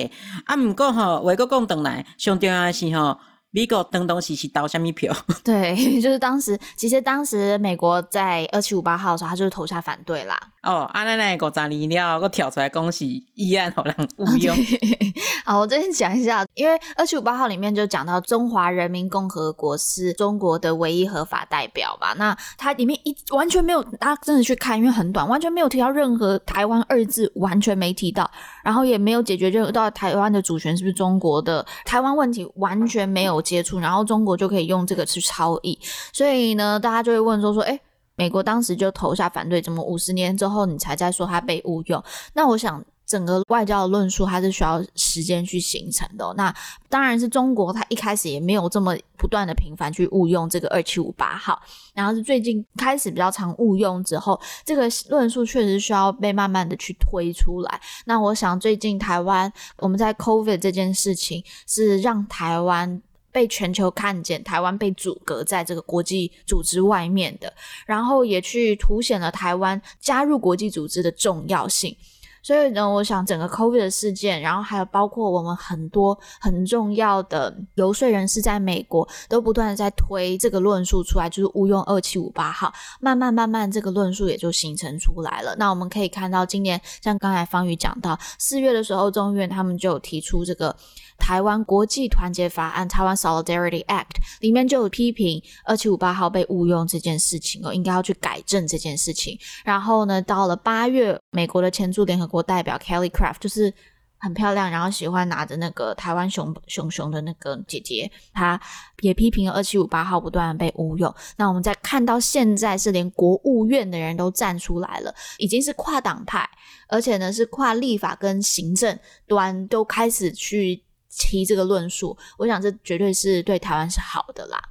啊，毋过吼，话国讲转来，上重要的是吼。美国当当时是投什么票？对，[LAUGHS] 就是当时，其实当时美国在二七五八号的时候，他就是投下反对啦。哦，啊，那那个咱离了，我跳出来恭喜议案好像无用。[LAUGHS] 好，我这边讲一下，因为二七五八号里面就讲到中华人民共和国是中国的唯一合法代表嘛？那它里面一完全没有，大家真的去看，因为很短，完全没有提到任何台湾二字，完全没提到，然后也没有解决任何到台湾的主权是不是中国的，台湾问题完全没有接触，然后中国就可以用这个去超译，所以呢，大家就会问说说，哎。美国当时就投下反对，怎么五十年之后你才在说它被误用？那我想。整个外交的论述，它是需要时间去形成的。那当然是中国，它一开始也没有这么不断的频繁去误用这个二七五八号，然后是最近开始比较常误用之后，这个论述确实需要被慢慢的去推出来。那我想最近台湾我们在 COVID 这件事情，是让台湾被全球看见，台湾被阻隔在这个国际组织外面的，然后也去凸显了台湾加入国际组织的重要性。所以呢，我想整个 COVID 的事件，然后还有包括我们很多很重要的游说人士在美国，都不断的在推这个论述出来，就是误用二七五八号，慢慢慢慢这个论述也就形成出来了。那我们可以看到，今年像刚才方宇讲到，四月的时候，众院他们就提出这个。台湾国际团结法案（台湾 Solidarity Act） 里面就有批评二七五八号被误用这件事情哦，应该要去改正这件事情。然后呢，到了八月，美国的前驻联合国代表 Kelly Craft 就是很漂亮，然后喜欢拿着那个台湾熊熊熊的那个姐姐，她也批评了二七五八号不断被误用。那我们再看到现在是连国务院的人都站出来了，已经是跨党派，而且呢是跨立法跟行政端都开始去。提这个论述，我想这绝对是对台湾是好的啦。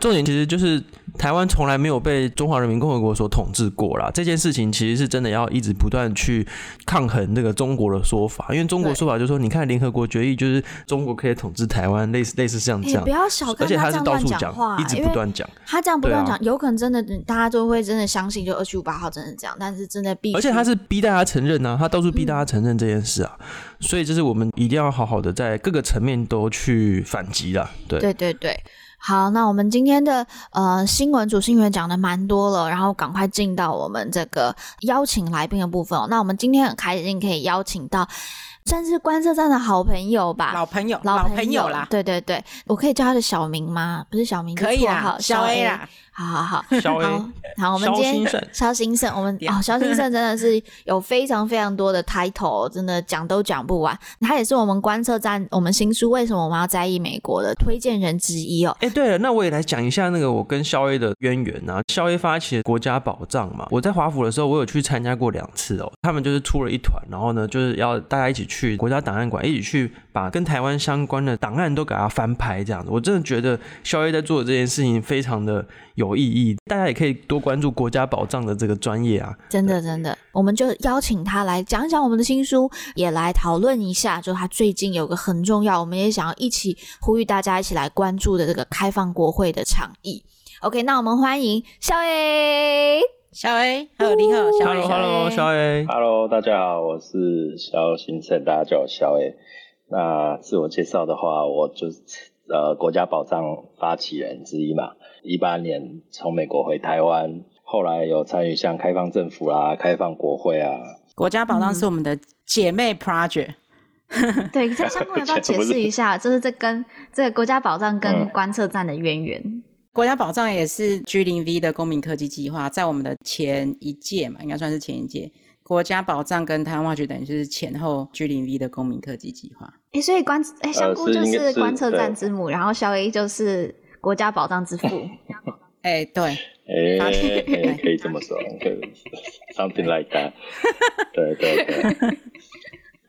重点其实就是台湾从来没有被中华人民共和国所统治过啦。这件事情其实是真的要一直不断去抗衡这个中国的说法，因为中国说法就是说，你看联合国决议就是中国可以统治台湾，类似类似像这样。不要小看他这样讲话，一直不断讲。他这样不断讲，有可能真的大家都会真的相信，就二七五八号真的这样，但是真的逼。而且他是逼大家承认啊，他到处逼大家承认这件事啊，嗯、所以就是我们一定要好好的在各个层面都去反击啦。对对对对。好，那我们今天的呃新闻主新闻讲的蛮多了，然后赶快进到我们这个邀请来宾的部分哦。那我们今天很开心可以邀请到算是观测站的好朋友吧，老朋友，老朋友，老朋友啦。对对对，我可以叫他的小名吗？不是小名，可以啊，小 A 啦。好好好，好好，我们今天肖兴盛，我们哦，肖兴盛真的是有非常非常多的 title，真的讲都讲不完。他也是我们观测站我们新书为什么我们要在意美国的推荐人之一哦。哎，对了，那我也来讲一下那个我跟肖 A 的渊源啊。肖 A 发起的国家宝藏嘛，我在华府的时候，我有去参加过两次哦。他们就是出了一团，然后呢，就是要大家一起去国家档案馆，一起去把跟台湾相关的档案都给他翻拍这样子。我真的觉得肖 A 在做的这件事情非常的。有意义，大家也可以多关注国家宝藏的这个专业啊！真的，真的，我们就邀请他来讲讲我们的新书，也来讨论一下。就他最近有个很重要，我们也想要一起呼吁大家一起来关注的这个开放国会的倡议。OK，那我们欢迎肖 A，肖 A，Hello，你好，萧 A，Hello，萧 A，Hello，大家好，我是肖新胜，大家叫我肖 A。那自我介绍的话，我就是呃国家宝藏发起人之一嘛。一八年从美国回台湾，后来有参与像开放政府啦、开放国会啊。国家宝藏是我们的姐妹 project。嗯、对，在相关要不要解释 [LAUGHS] 一下，就是这跟这个国家宝藏跟观测站的渊源、嗯。国家宝藏也是 G 零 V 的公民科技计划，在我们的前一届嘛，应该算是前一届。国家宝藏跟台湾化学等于就是前后 G 零 V 的公民科技计划。哎，所以观哎香菇就是观测站之母，然后小 A 就是。国家宝藏之父，[LAUGHS] 哎、欸，对，哎、欸，可以这么说，可以，something like that，对对对，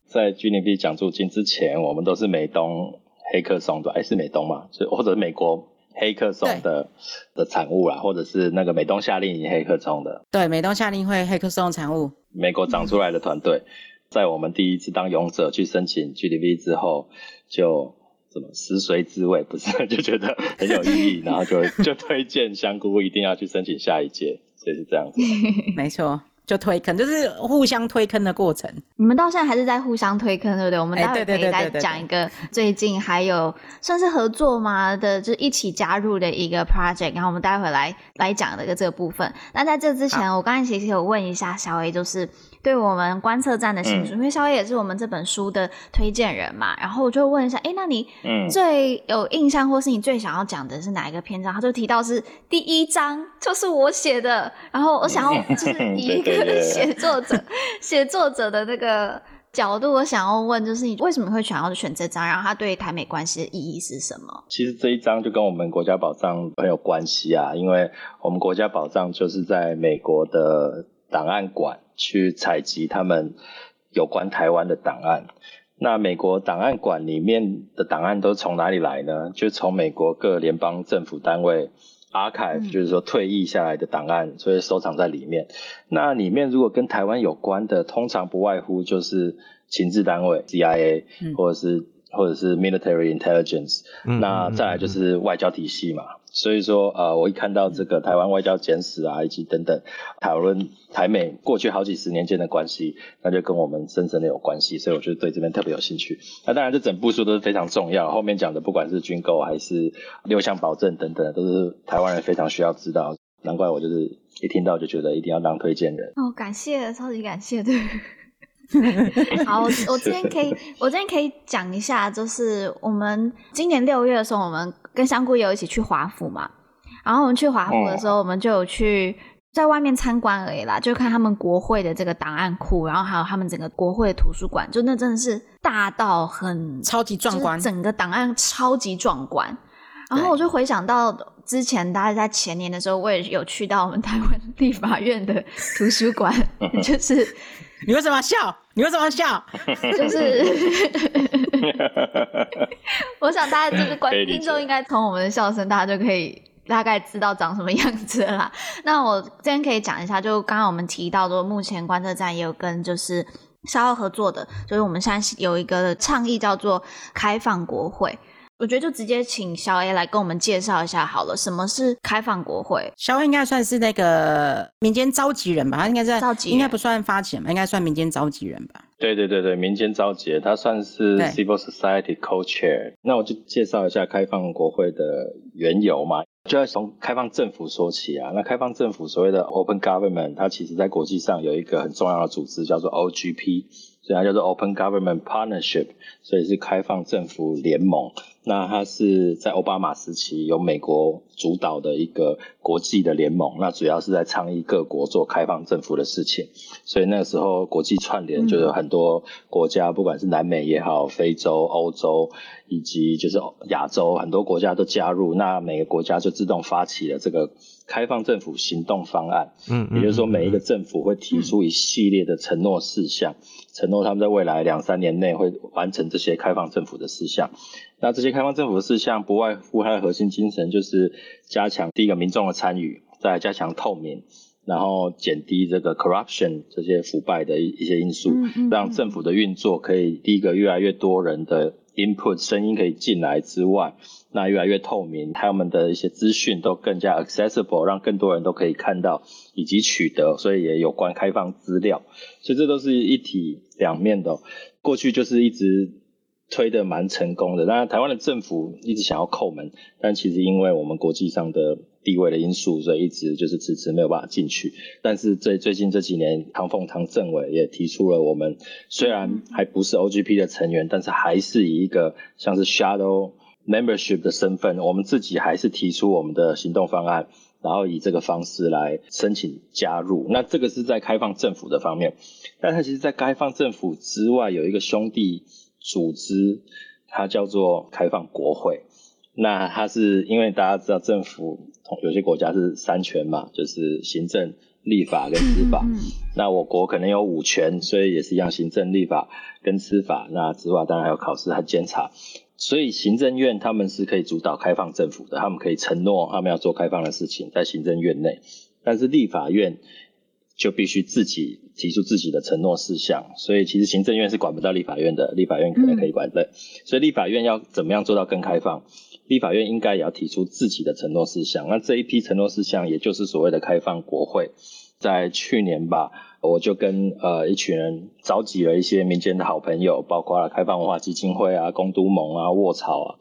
在 GDP 奖助金之前，我们都是美东黑客松的，哎、欸，是美东嘛，就或者美国黑客松的的产物啦，或者是那个美东夏令营黑客松的，对，美东夏令会黑客松产物，美国长出来的团队、嗯，在我们第一次当勇者去申请 GDP 之后，就。什么食髓知味不是 [LAUGHS] 就觉得很有意义，[LAUGHS] 然后就就推荐香菇一定要去申请下一届，所以是这样子。[LAUGHS] 没错，就推坑，就是互相推坑的过程。你们到现在还是在互相推坑，对不对？我们待会可以再讲一个最近还有算是合作嘛的，就一起加入的一个 project，然后我们待会来来讲的一个这个部分。那在这之前，我刚才其实有问一下小 A，就是。对我们观测站的新书，嗯、因为萧 A 也是我们这本书的推荐人嘛，然后我就问一下，哎，那你最有印象，或是你最想要讲的是哪一个篇章？他就提到是第一章，就是我写的，然后我想要就是以一个写作者、写作者的那个角度，我想要问，就是你为什么会想要选这张？然后它对台美关系的意义是什么？其实这一张就跟我们国家宝藏很有关系啊，因为我们国家宝藏就是在美国的档案馆去采集他们有关台湾的档案。那美国档案馆里面的档案都从哪里来呢？就从美国各联邦政府单位。Archive 就是说退役下来的档案，所以收藏在里面。那里面如果跟台湾有关的，通常不外乎就是情治单位 CIA，或者是或者是 Military Intelligence，嗯。那再来就是外交体系嘛。所以说，呃，我一看到这个台湾外交简史啊，以及等等讨论台美过去好几十年间的关系，那就跟我们深深的有关系，所以我就对这边特别有兴趣。那当然，这整部书都是非常重要，后面讲的不管是军购还是六项保证等等，都是台湾人非常需要知道。难怪我就是一听到就觉得一定要当推荐人。哦，感谢，超级感谢，对。[LAUGHS] 好，我我今天可以，[LAUGHS] 我今天可以讲一下，就是我们今年六月的时候，我们跟香菇也有一起去华府嘛。然后我们去华府的时候，我们就有去在外面参观而已啦，就看他们国会的这个档案库，然后还有他们整个国会的图书馆，就那真的是大到很超级壮观，整个档案超级壮观。然后我就回想到之前大家在前年的时候，我也有去到我们 [LAUGHS] 台湾立法院的图书馆，[LAUGHS] 就是。你为什么要笑？你为什么要笑？[LAUGHS] 就是，我想大家就是观听众应该从我们的笑声，大家就可以大概知道长什么样子了啦。那我今天可以讲一下，就刚刚我们提到说，目前观测站也有跟就是稍后合作的，就是我们现在有一个倡议叫做开放国会。我觉得就直接请小 A 来跟我们介绍一下好了，什么是开放国会？小 A 应该算是那个民间召集人吧，他应该在召集，应该不算发起人吧，应该算民间召集人吧。对对对对，民间召集，他算是 Civil Society Co-Chair。那我就介绍一下开放国会的缘由嘛，就要从开放政府说起啊。那开放政府所谓的 Open Government，它其实在国际上有一个很重要的组织叫做 OGP，所以它叫做 Open Government Partnership，所以是开放政府联盟。那它是在奥巴马时期由美国主导的一个国际的联盟，那主要是在倡议各国做开放政府的事情，所以那个时候国际串联就有很多国家，不管是南美也好、非洲、欧洲以及就是亚洲很多国家都加入，那每个国家就自动发起了这个开放政府行动方案，嗯，也就是说每一个政府会提出一系列的承诺事项，承诺他们在未来两三年内会完成这些开放政府的事项。那这些开放政府的事项，不外乎它的核心精神就是加强第一个民众的参与，再加强透明，然后减低这个 corruption 这些腐败的一一些因素，让政府的运作可以第一个越来越多人的 input 声音可以进来之外，那越来越透明，他们的一些资讯都更加 accessible，让更多人都可以看到以及取得，所以也有关开放资料，所以这都是一体两面的。过去就是一直。推得蛮成功的，当然台湾的政府一直想要扣门，但其实因为我们国际上的地位的因素，所以一直就是迟迟没有办法进去。但是最最近这几年，唐凤唐政委也提出了，我们虽然还不是 OGP 的成员，但是还是以一个像是 Shadow Membership 的身份，我们自己还是提出我们的行动方案，然后以这个方式来申请加入。那这个是在开放政府的方面，但它其实，在开放政府之外，有一个兄弟。组织它叫做开放国会，那它是因为大家知道政府有些国家是三权嘛，就是行政、立法跟司法。那我国可能有五权，所以也是一样，行政、立法跟司法。那之外当然还有考试和监察。所以行政院他们是可以主导开放政府的，他们可以承诺他们要做开放的事情在行政院内，但是立法院。就必须自己提出自己的承诺事项，所以其实行政院是管不到立法院的，立法院可能可以管的。所以立法院要怎么样做到更开放？立法院应该也要提出自己的承诺事项。那这一批承诺事项，也就是所谓的开放国会。在去年吧，我就跟呃一群人召集了一些民间的好朋友，包括了开放文化基金会啊、公都盟啊、卧草啊，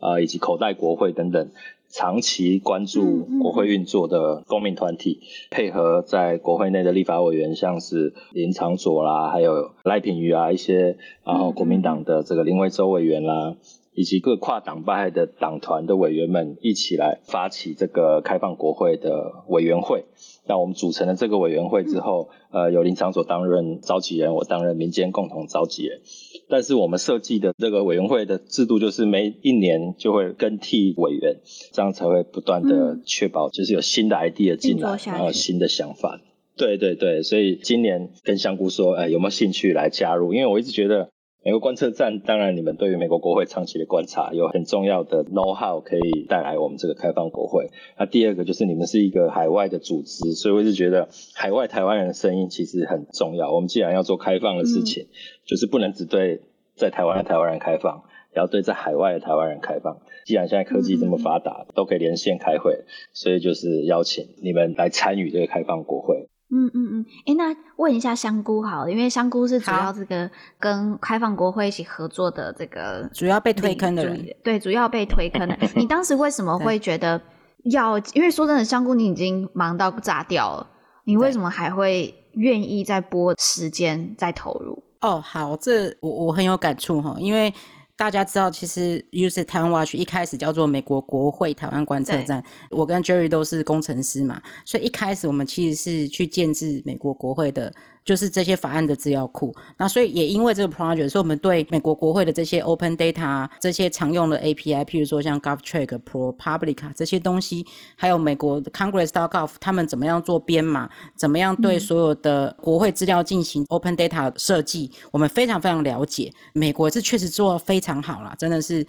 啊、呃、以及口袋国会等等。长期关注国会运作的公民团体，配合在国会内的立法委员，像是林长佐啦，还有赖品妤啊一些，然后国民党的这个林维洲委员啦，以及各跨党派的党团的委员们一起来发起这个开放国会的委员会。那我们组成了这个委员会之后，呃，由林场所担任召集人，我担任民间共同召集人。但是我们设计的这个委员会的制度，就是每一年就会更替委员，这样才会不断的确保，就是有新的 idea 进来，然后新的想法。对对对，所以今年跟香菇说，哎，有没有兴趣来加入？因为我一直觉得。美国观测站，当然你们对于美国国会长期的观察有很重要的 know how 可以带来我们这个开放国会。那第二个就是你们是一个海外的组织，所以我一直觉得海外台湾人的声音其实很重要。我们既然要做开放的事情，嗯、就是不能只对在台湾的台湾人开放，也要对在海外的台湾人开放。既然现在科技这么发达，都可以连线开会，所以就是邀请你们来参与这个开放国会。嗯嗯嗯，哎、欸，那问一下香菇好了，因为香菇是主要这个跟开放国会一起合作的这个主要被推坑的人，对，主要被推坑的。[LAUGHS] 你当时为什么会觉得要？因为说真的，香菇你已经忙到炸掉了，你为什么还会愿意再拨时间再投入？哦，好，这我我很有感触哈，因为。大家知道，其实 Use Taiwan Watch 一开始叫做美国国会台湾观测站。我跟 Jerry 都是工程师嘛，所以一开始我们其实是去建制美国国会的。就是这些法案的资料库，那所以也因为这个 project，所以我们对美国国会的这些 open data 这些常用的 API，譬如说像 GovTrack、ProPublica 这些东西，还有美国 Congress.gov 他们怎么样做编码，怎么样对所有的国会资料进行 open data 设计，我们非常非常了解。美国是确实做得非常好啦，真的是，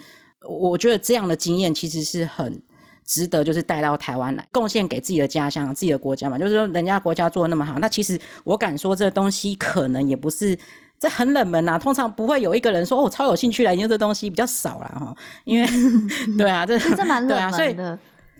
我觉得这样的经验其实是很。值得就是带到台湾来贡献给自己的家乡、自己的国家嘛。就是说，人家国家做的那么好，那其实我敢说，这东西可能也不是这很冷门呐、啊。通常不会有一个人说哦，超有兴趣来研究这东西，比较少啦哈。因为 [LAUGHS] 对啊，这这蛮冷门的。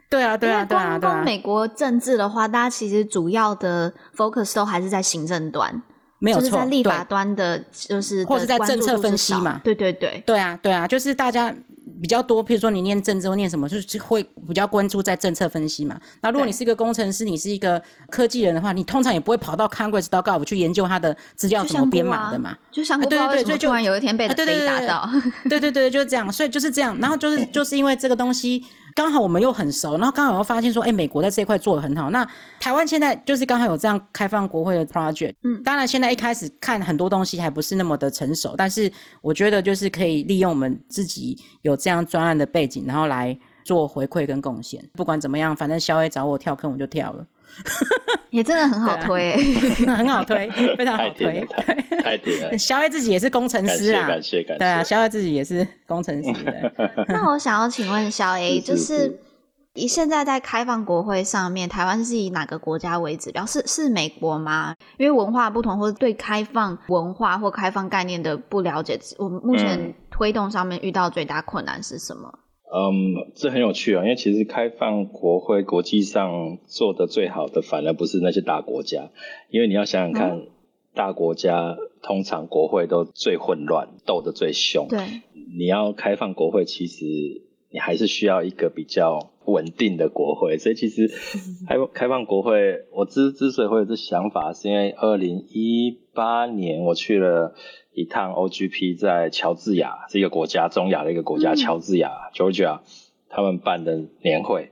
对啊，对啊，对啊，对啊。美国政治的话，大家其实主要的 focus 都还是在行政端，没有错，就是在立法端的，就是或者在政策分析嘛。对对对，对啊，对啊，就是大家。比较多，譬如说你念政治或念什么，就是会比较关注在政策分析嘛。那如果你是一个工程师，你是一个科技人的话，你通常也不会跑到 Congress 到 Gov 去研究它的资料怎么编码的嘛。就像、啊、对对对，就突然有一天被被打到，[LAUGHS] 对对对，就是这样。所以就是这样，然后就是 [LAUGHS] 就是因为这个东西。刚好我们又很熟，然后刚好又发现说，哎，美国在这一块做的很好。那台湾现在就是刚好有这样开放国会的 project，嗯，当然现在一开始看很多东西还不是那么的成熟，但是我觉得就是可以利用我们自己有这样专案的背景，然后来做回馈跟贡献。不管怎么样，反正肖 A 找我跳坑，我就跳了。[LAUGHS] 也真的很好推，啊、[LAUGHS] 很好推，非常好推。太甜了。[LAUGHS] 小 A 自己也是工程师啊，感谢感谢。对啊，小 A 自己也是工程师。那我想要请问小 A，就是以现在在开放国会上面，台湾是以哪个国家为指标？是是美国吗？因为文化不同，或者对开放文化或开放概念的不了解，我们目前推动上面遇到最大困难是什么？嗯，这很有趣啊，因为其实开放国会国际上做的最好的，反而不是那些大国家，因为你要想想看，嗯、大国家通常国会都最混乱，斗得最凶。对，你要开放国会，其实你还是需要一个比较稳定的国会。所以其实 [LAUGHS] 开开放国会，我之之所以会有这想法，是因为二零一八年我去了。一趟 OGP 在乔治亚，是一个国家，中亚的一个国家，乔治亚 Georgia，他们办的年会。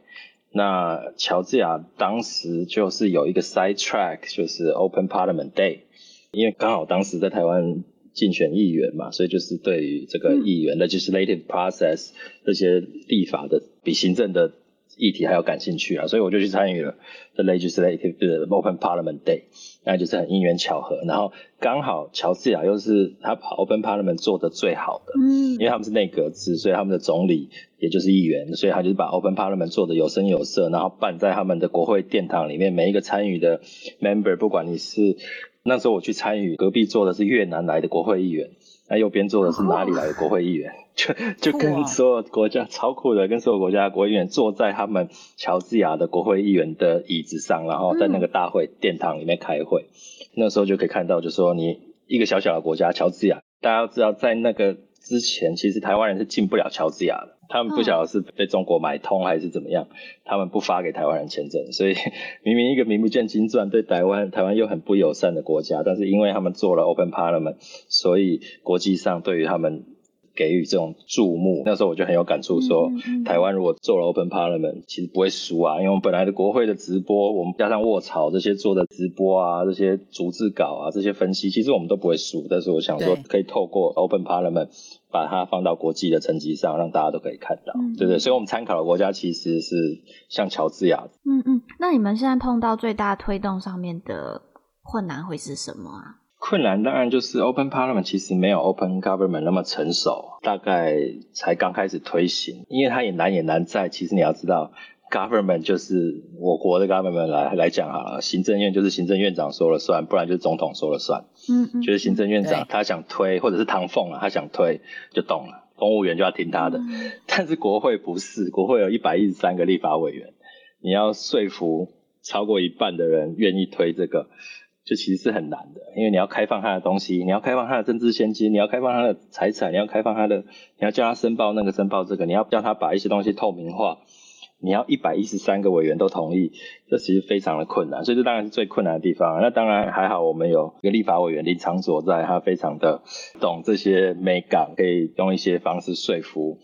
那乔治亚当时就是有一个 side track，就是 Open Parliament Day，因为刚好当时在台湾竞选议员嘛，所以就是对于这个议员的 legislative process 这些立法的比行政的议题还要感兴趣啊，所以我就去参与了 the legislative Open Parliament Day。那就是很因缘巧合，然后刚好乔治亚又是他把 Open Parliament 做的最好的，嗯，因为他们是内阁制，所以他们的总理也就是议员，所以他就是把 Open Parliament 做的有声有色，然后办在他们的国会殿堂里面，每一个参与的 member，不管你是那时候我去参与，隔壁坐的是越南来的国会议员。那右边坐的是哪里来的国会议员？[LAUGHS] 就就跟所有国家超酷的，跟所有国家的国会议员坐在他们乔治亚的国会议员的椅子上，然后在那个大会殿堂里面开会。那时候就可以看到，就说你一个小小的国家乔治亚，大家要知道，在那个之前，其实台湾人是进不了乔治亚的。他们不晓得是被中国买通还是怎么样，他们不发给台湾人签证，所以 [LAUGHS] 明明一个名不见经传，对台湾台湾又很不友善的国家，但是因为他们做了 Open Parliament，所以国际上对于他们给予这种注目。那时候我就很有感触说，说、嗯嗯、台湾如果做了 Open Parliament，其实不会输啊，因为我们本来的国会的直播，我们加上卧槽这些做的直播啊，这些逐字稿啊，这些分析，其实我们都不会输。但是我想说，可以透过 Open Parliament 把它放到国际的层级上，让大家都可以看到，嗯、对不对？所以我们参考的国家其实是像乔治亚。嗯嗯，那你们现在碰到最大推动上面的困难会是什么啊？困难当然就是 Open Parliament 其实没有 Open Government 那么成熟，大概才刚开始推行。因为它也难也难在，其实你要知道，Government 就是我国的 Government 来来讲好了，行政院就是行政院长说了算，不然就是总统说了算。嗯嗯，就是行政院长他想推，或者是唐凤啊，他想推就动了，公务员就要听他的。嗯、但是国会不是，国会有一百一十三个立法委员，你要说服超过一半的人愿意推这个。就其实是很难的，因为你要开放他的东西，你要开放他的政治献金，你要开放他的财产，你要开放他的，你要叫他申报那个申报这个，你要叫他把一些东西透明化，你要一百一十三个委员都同意，这其实非常的困难，所以这当然是最困难的地方。那当然还好，我们有一个立法委员林昶佐在，他非常的懂这些美感，可以用一些方式说服。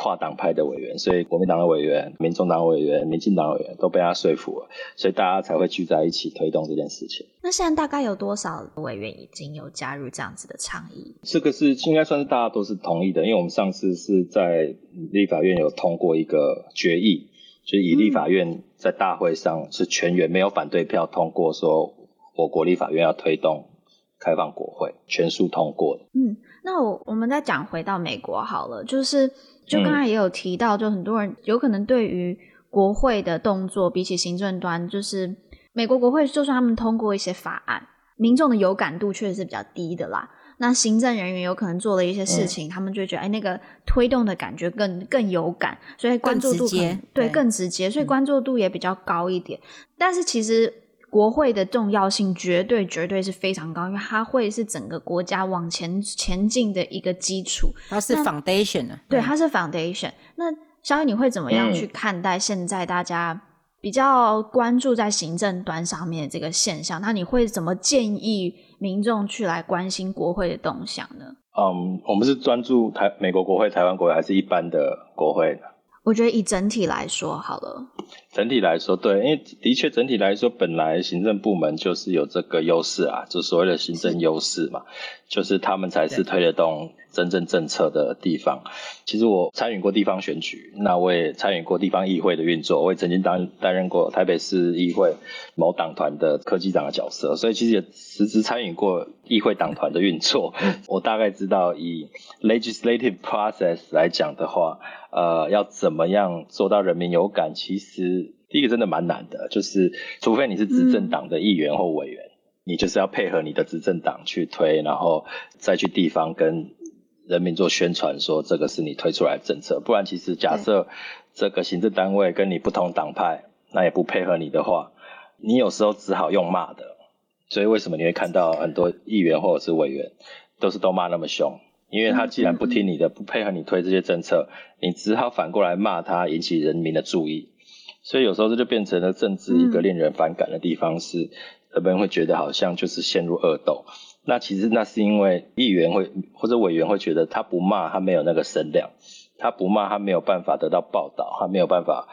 跨党派的委员，所以国民党的委员、民众党委员、民进党委员都被他说服了，所以大家才会聚在一起推动这件事情。那现在大概有多少委员已经有加入这样子的倡议？这个是应该算是大家都是同意的，因为我们上次是在立法院有通过一个决议，就是以立法院在大会上是全员没有反对票通过，说我国立法院要推动开放国会，全数通过的。嗯，那我我们再讲回到美国好了，就是。就刚才也有提到，就很多人有可能对于国会的动作，比起行政端，就是美国国会，就算他们通过一些法案，民众的有感度确实是比较低的啦。那行政人员有可能做了一些事情，他们就觉得，哎，那个推动的感觉更更有感，所以关注度可能对更直接，所以关注度也比较高一点。但是其实。国会的重要性绝对绝对是非常高，因为它会是整个国家往前前进的一个基础。它是 foundation 啊，对，它是 foundation。那小雨，你会怎么样去看待现在大家比较关注在行政端上面的这个现象？那你会怎么建议民众去来关心国会的动向呢？嗯，我们是专注台美国国会、台湾国会，还是一般的国会呢？我觉得以整体来说好了。整体来说，对，因为的确整体来说，本来行政部门就是有这个优势啊，就所谓的行政优势嘛，就是他们才是推得动真正政策的地方。其实我参与过地方选举，那我也参与过地方议会的运作，我也曾经担担任过台北市议会某党团的科技长的角色，所以其实也实质参与过议会党团的运作。[LAUGHS] 我大概知道以 legislative process 来讲的话。呃，要怎么样做到人民有感？其实第一个真的蛮难的，就是除非你是执政党的议员或委员，你就是要配合你的执政党去推，然后再去地方跟人民做宣传，说这个是你推出来的政策。不然，其实假设这个行政单位跟你不同党派，那也不配合你的话，你有时候只好用骂的。所以为什么你会看到很多议员或者是委员都是都骂那么凶？因为他既然不听你的，不配合你推这些政策，你只好反过来骂他，引起人民的注意。所以有时候这就变成了政治一个令人反感的地方，是人们会觉得好像就是陷入恶斗。那其实那是因为议员会或者委员会觉得他不骂他没有那个声量，他不骂他没有办法得到报道，他没有办法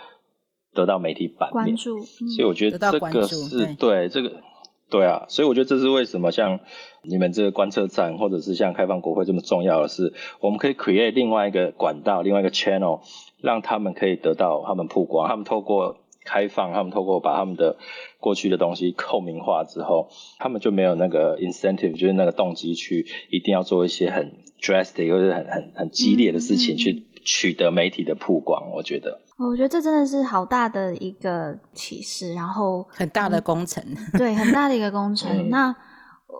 得到媒体版面。关注。所以我觉得这个是对这个。对啊，所以我觉得这是为什么像你们这个观测站，或者是像开放国会这么重要的是，我们可以 create 另外一个管道，另外一个 channel，让他们可以得到他们曝光。他们透过开放，他们透过把他们的过去的东西透明化之后，他们就没有那个 incentive，就是那个动机去一定要做一些很 drastic 或者很很很激烈的事情去取得媒体的曝光。我觉得。我觉得这真的是好大的一个启示，然后很大的工程，嗯、对，很大的一个工程。[LAUGHS] 嗯、那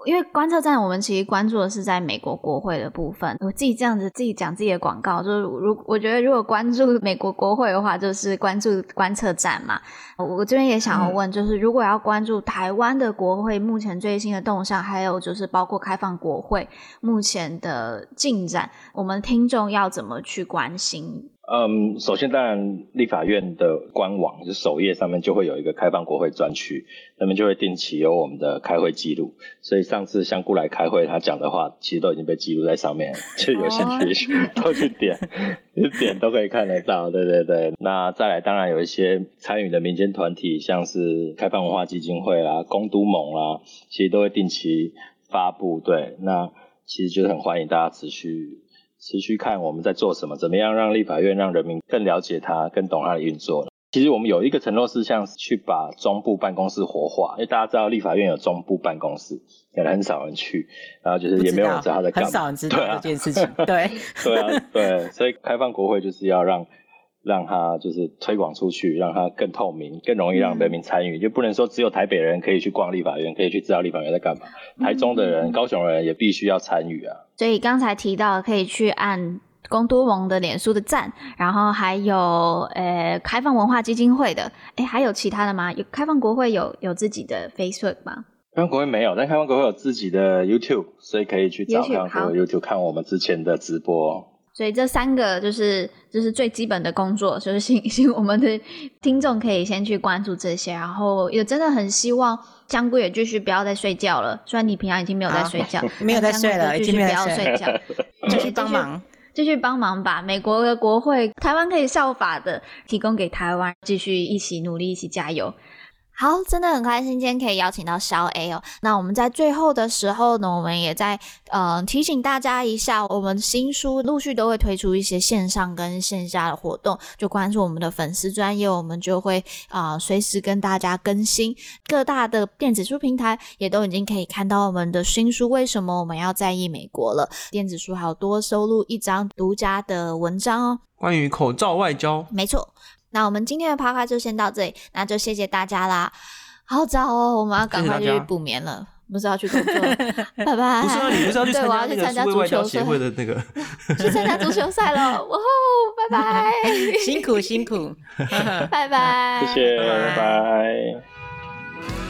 因为观测站，我们其实关注的是在美国国会的部分。我自己这样子自己讲自己的广告，就是如我觉得如果关注 [LAUGHS] 美国国会的话，就是关注观测站嘛。我这边也想要问，就是如果要关注台湾的国会目前最新的动向，还有就是包括开放国会目前的进展，我们听众要怎么去关心？嗯，首先当然，立法院的官网就首页上面就会有一个开放国会专区，那边就会定期有我们的开会记录。所以上次香菇来开会，他讲的话其实都已经被记录在上面，[LAUGHS] 就有兴趣 [LAUGHS] 都去点，一点都可以看得到。对对对，那再来当然有一些参与的民间团体，像是开放文化基金会啦、公都盟啦，其实都会定期发布。对，那其实就是很欢迎大家持续。持续看我们在做什么，怎么样让立法院让人民更了解它，更懂它的运作。其实我们有一个承诺事项，去把中部办公室活化。因为大家知道立法院有中部办公室，可能很少人去，然后就是也没有人知道他在干嘛。很少人知道这件事情。对啊对，对啊，[LAUGHS] 对，所以开放国会就是要让。让他就是推广出去，让他更透明，更容易让人民参与，嗯，就不能说只有台北人可以去逛立法院，可以去知道立法院在干嘛。台中的人、嗯、高雄人也必须要参与啊。所以刚才提到可以去按公都盟的脸书的赞，然后还有呃开放文化基金会的，哎，还有其他的吗？有开放国会有有自己的 Facebook 吗？开放国会没有，但开放国会有自己的 YouTube，所以可以去找开放国会 YouTube 看我们之前的直播。所以这三个就是就是最基本的工作，就是请 [LAUGHS] 请我们的听众可以先去关注这些，然后也真的很希望香菇也继续不要再睡觉了。虽然你平常已经没有在睡觉，[LAUGHS] 没有在睡了，继续不要睡觉，[LAUGHS] 继续帮忙，继续帮忙把美国的国会，台湾可以效法的提供给台湾，继续一起努力，一起加油。好，真的很开心，今天可以邀请到肖 A 哦。那我们在最后的时候呢，我们也在呃提醒大家一下，我们新书陆续都会推出一些线上跟线下的活动，就关注我们的粉丝专业，我们就会啊呃、随时跟大家更新。各大的电子书平台也都已经可以看到我们的新书。为什么我们要在意美国了？电子书还有多收录一张独家的文章哦，关于口罩外交。没错。那我们今天的 podcast 就先到这里，那就谢谢大家啦。好早哦，我们要赶快去补眠了，不是要去工作，[LAUGHS] 拜拜。不是啊，你不是要去参加那个数位外交协会的那个？[LAUGHS] 去参加足球赛了，哇哦，拜拜。[LAUGHS] 辛苦辛苦，拜拜。谢谢，拜拜。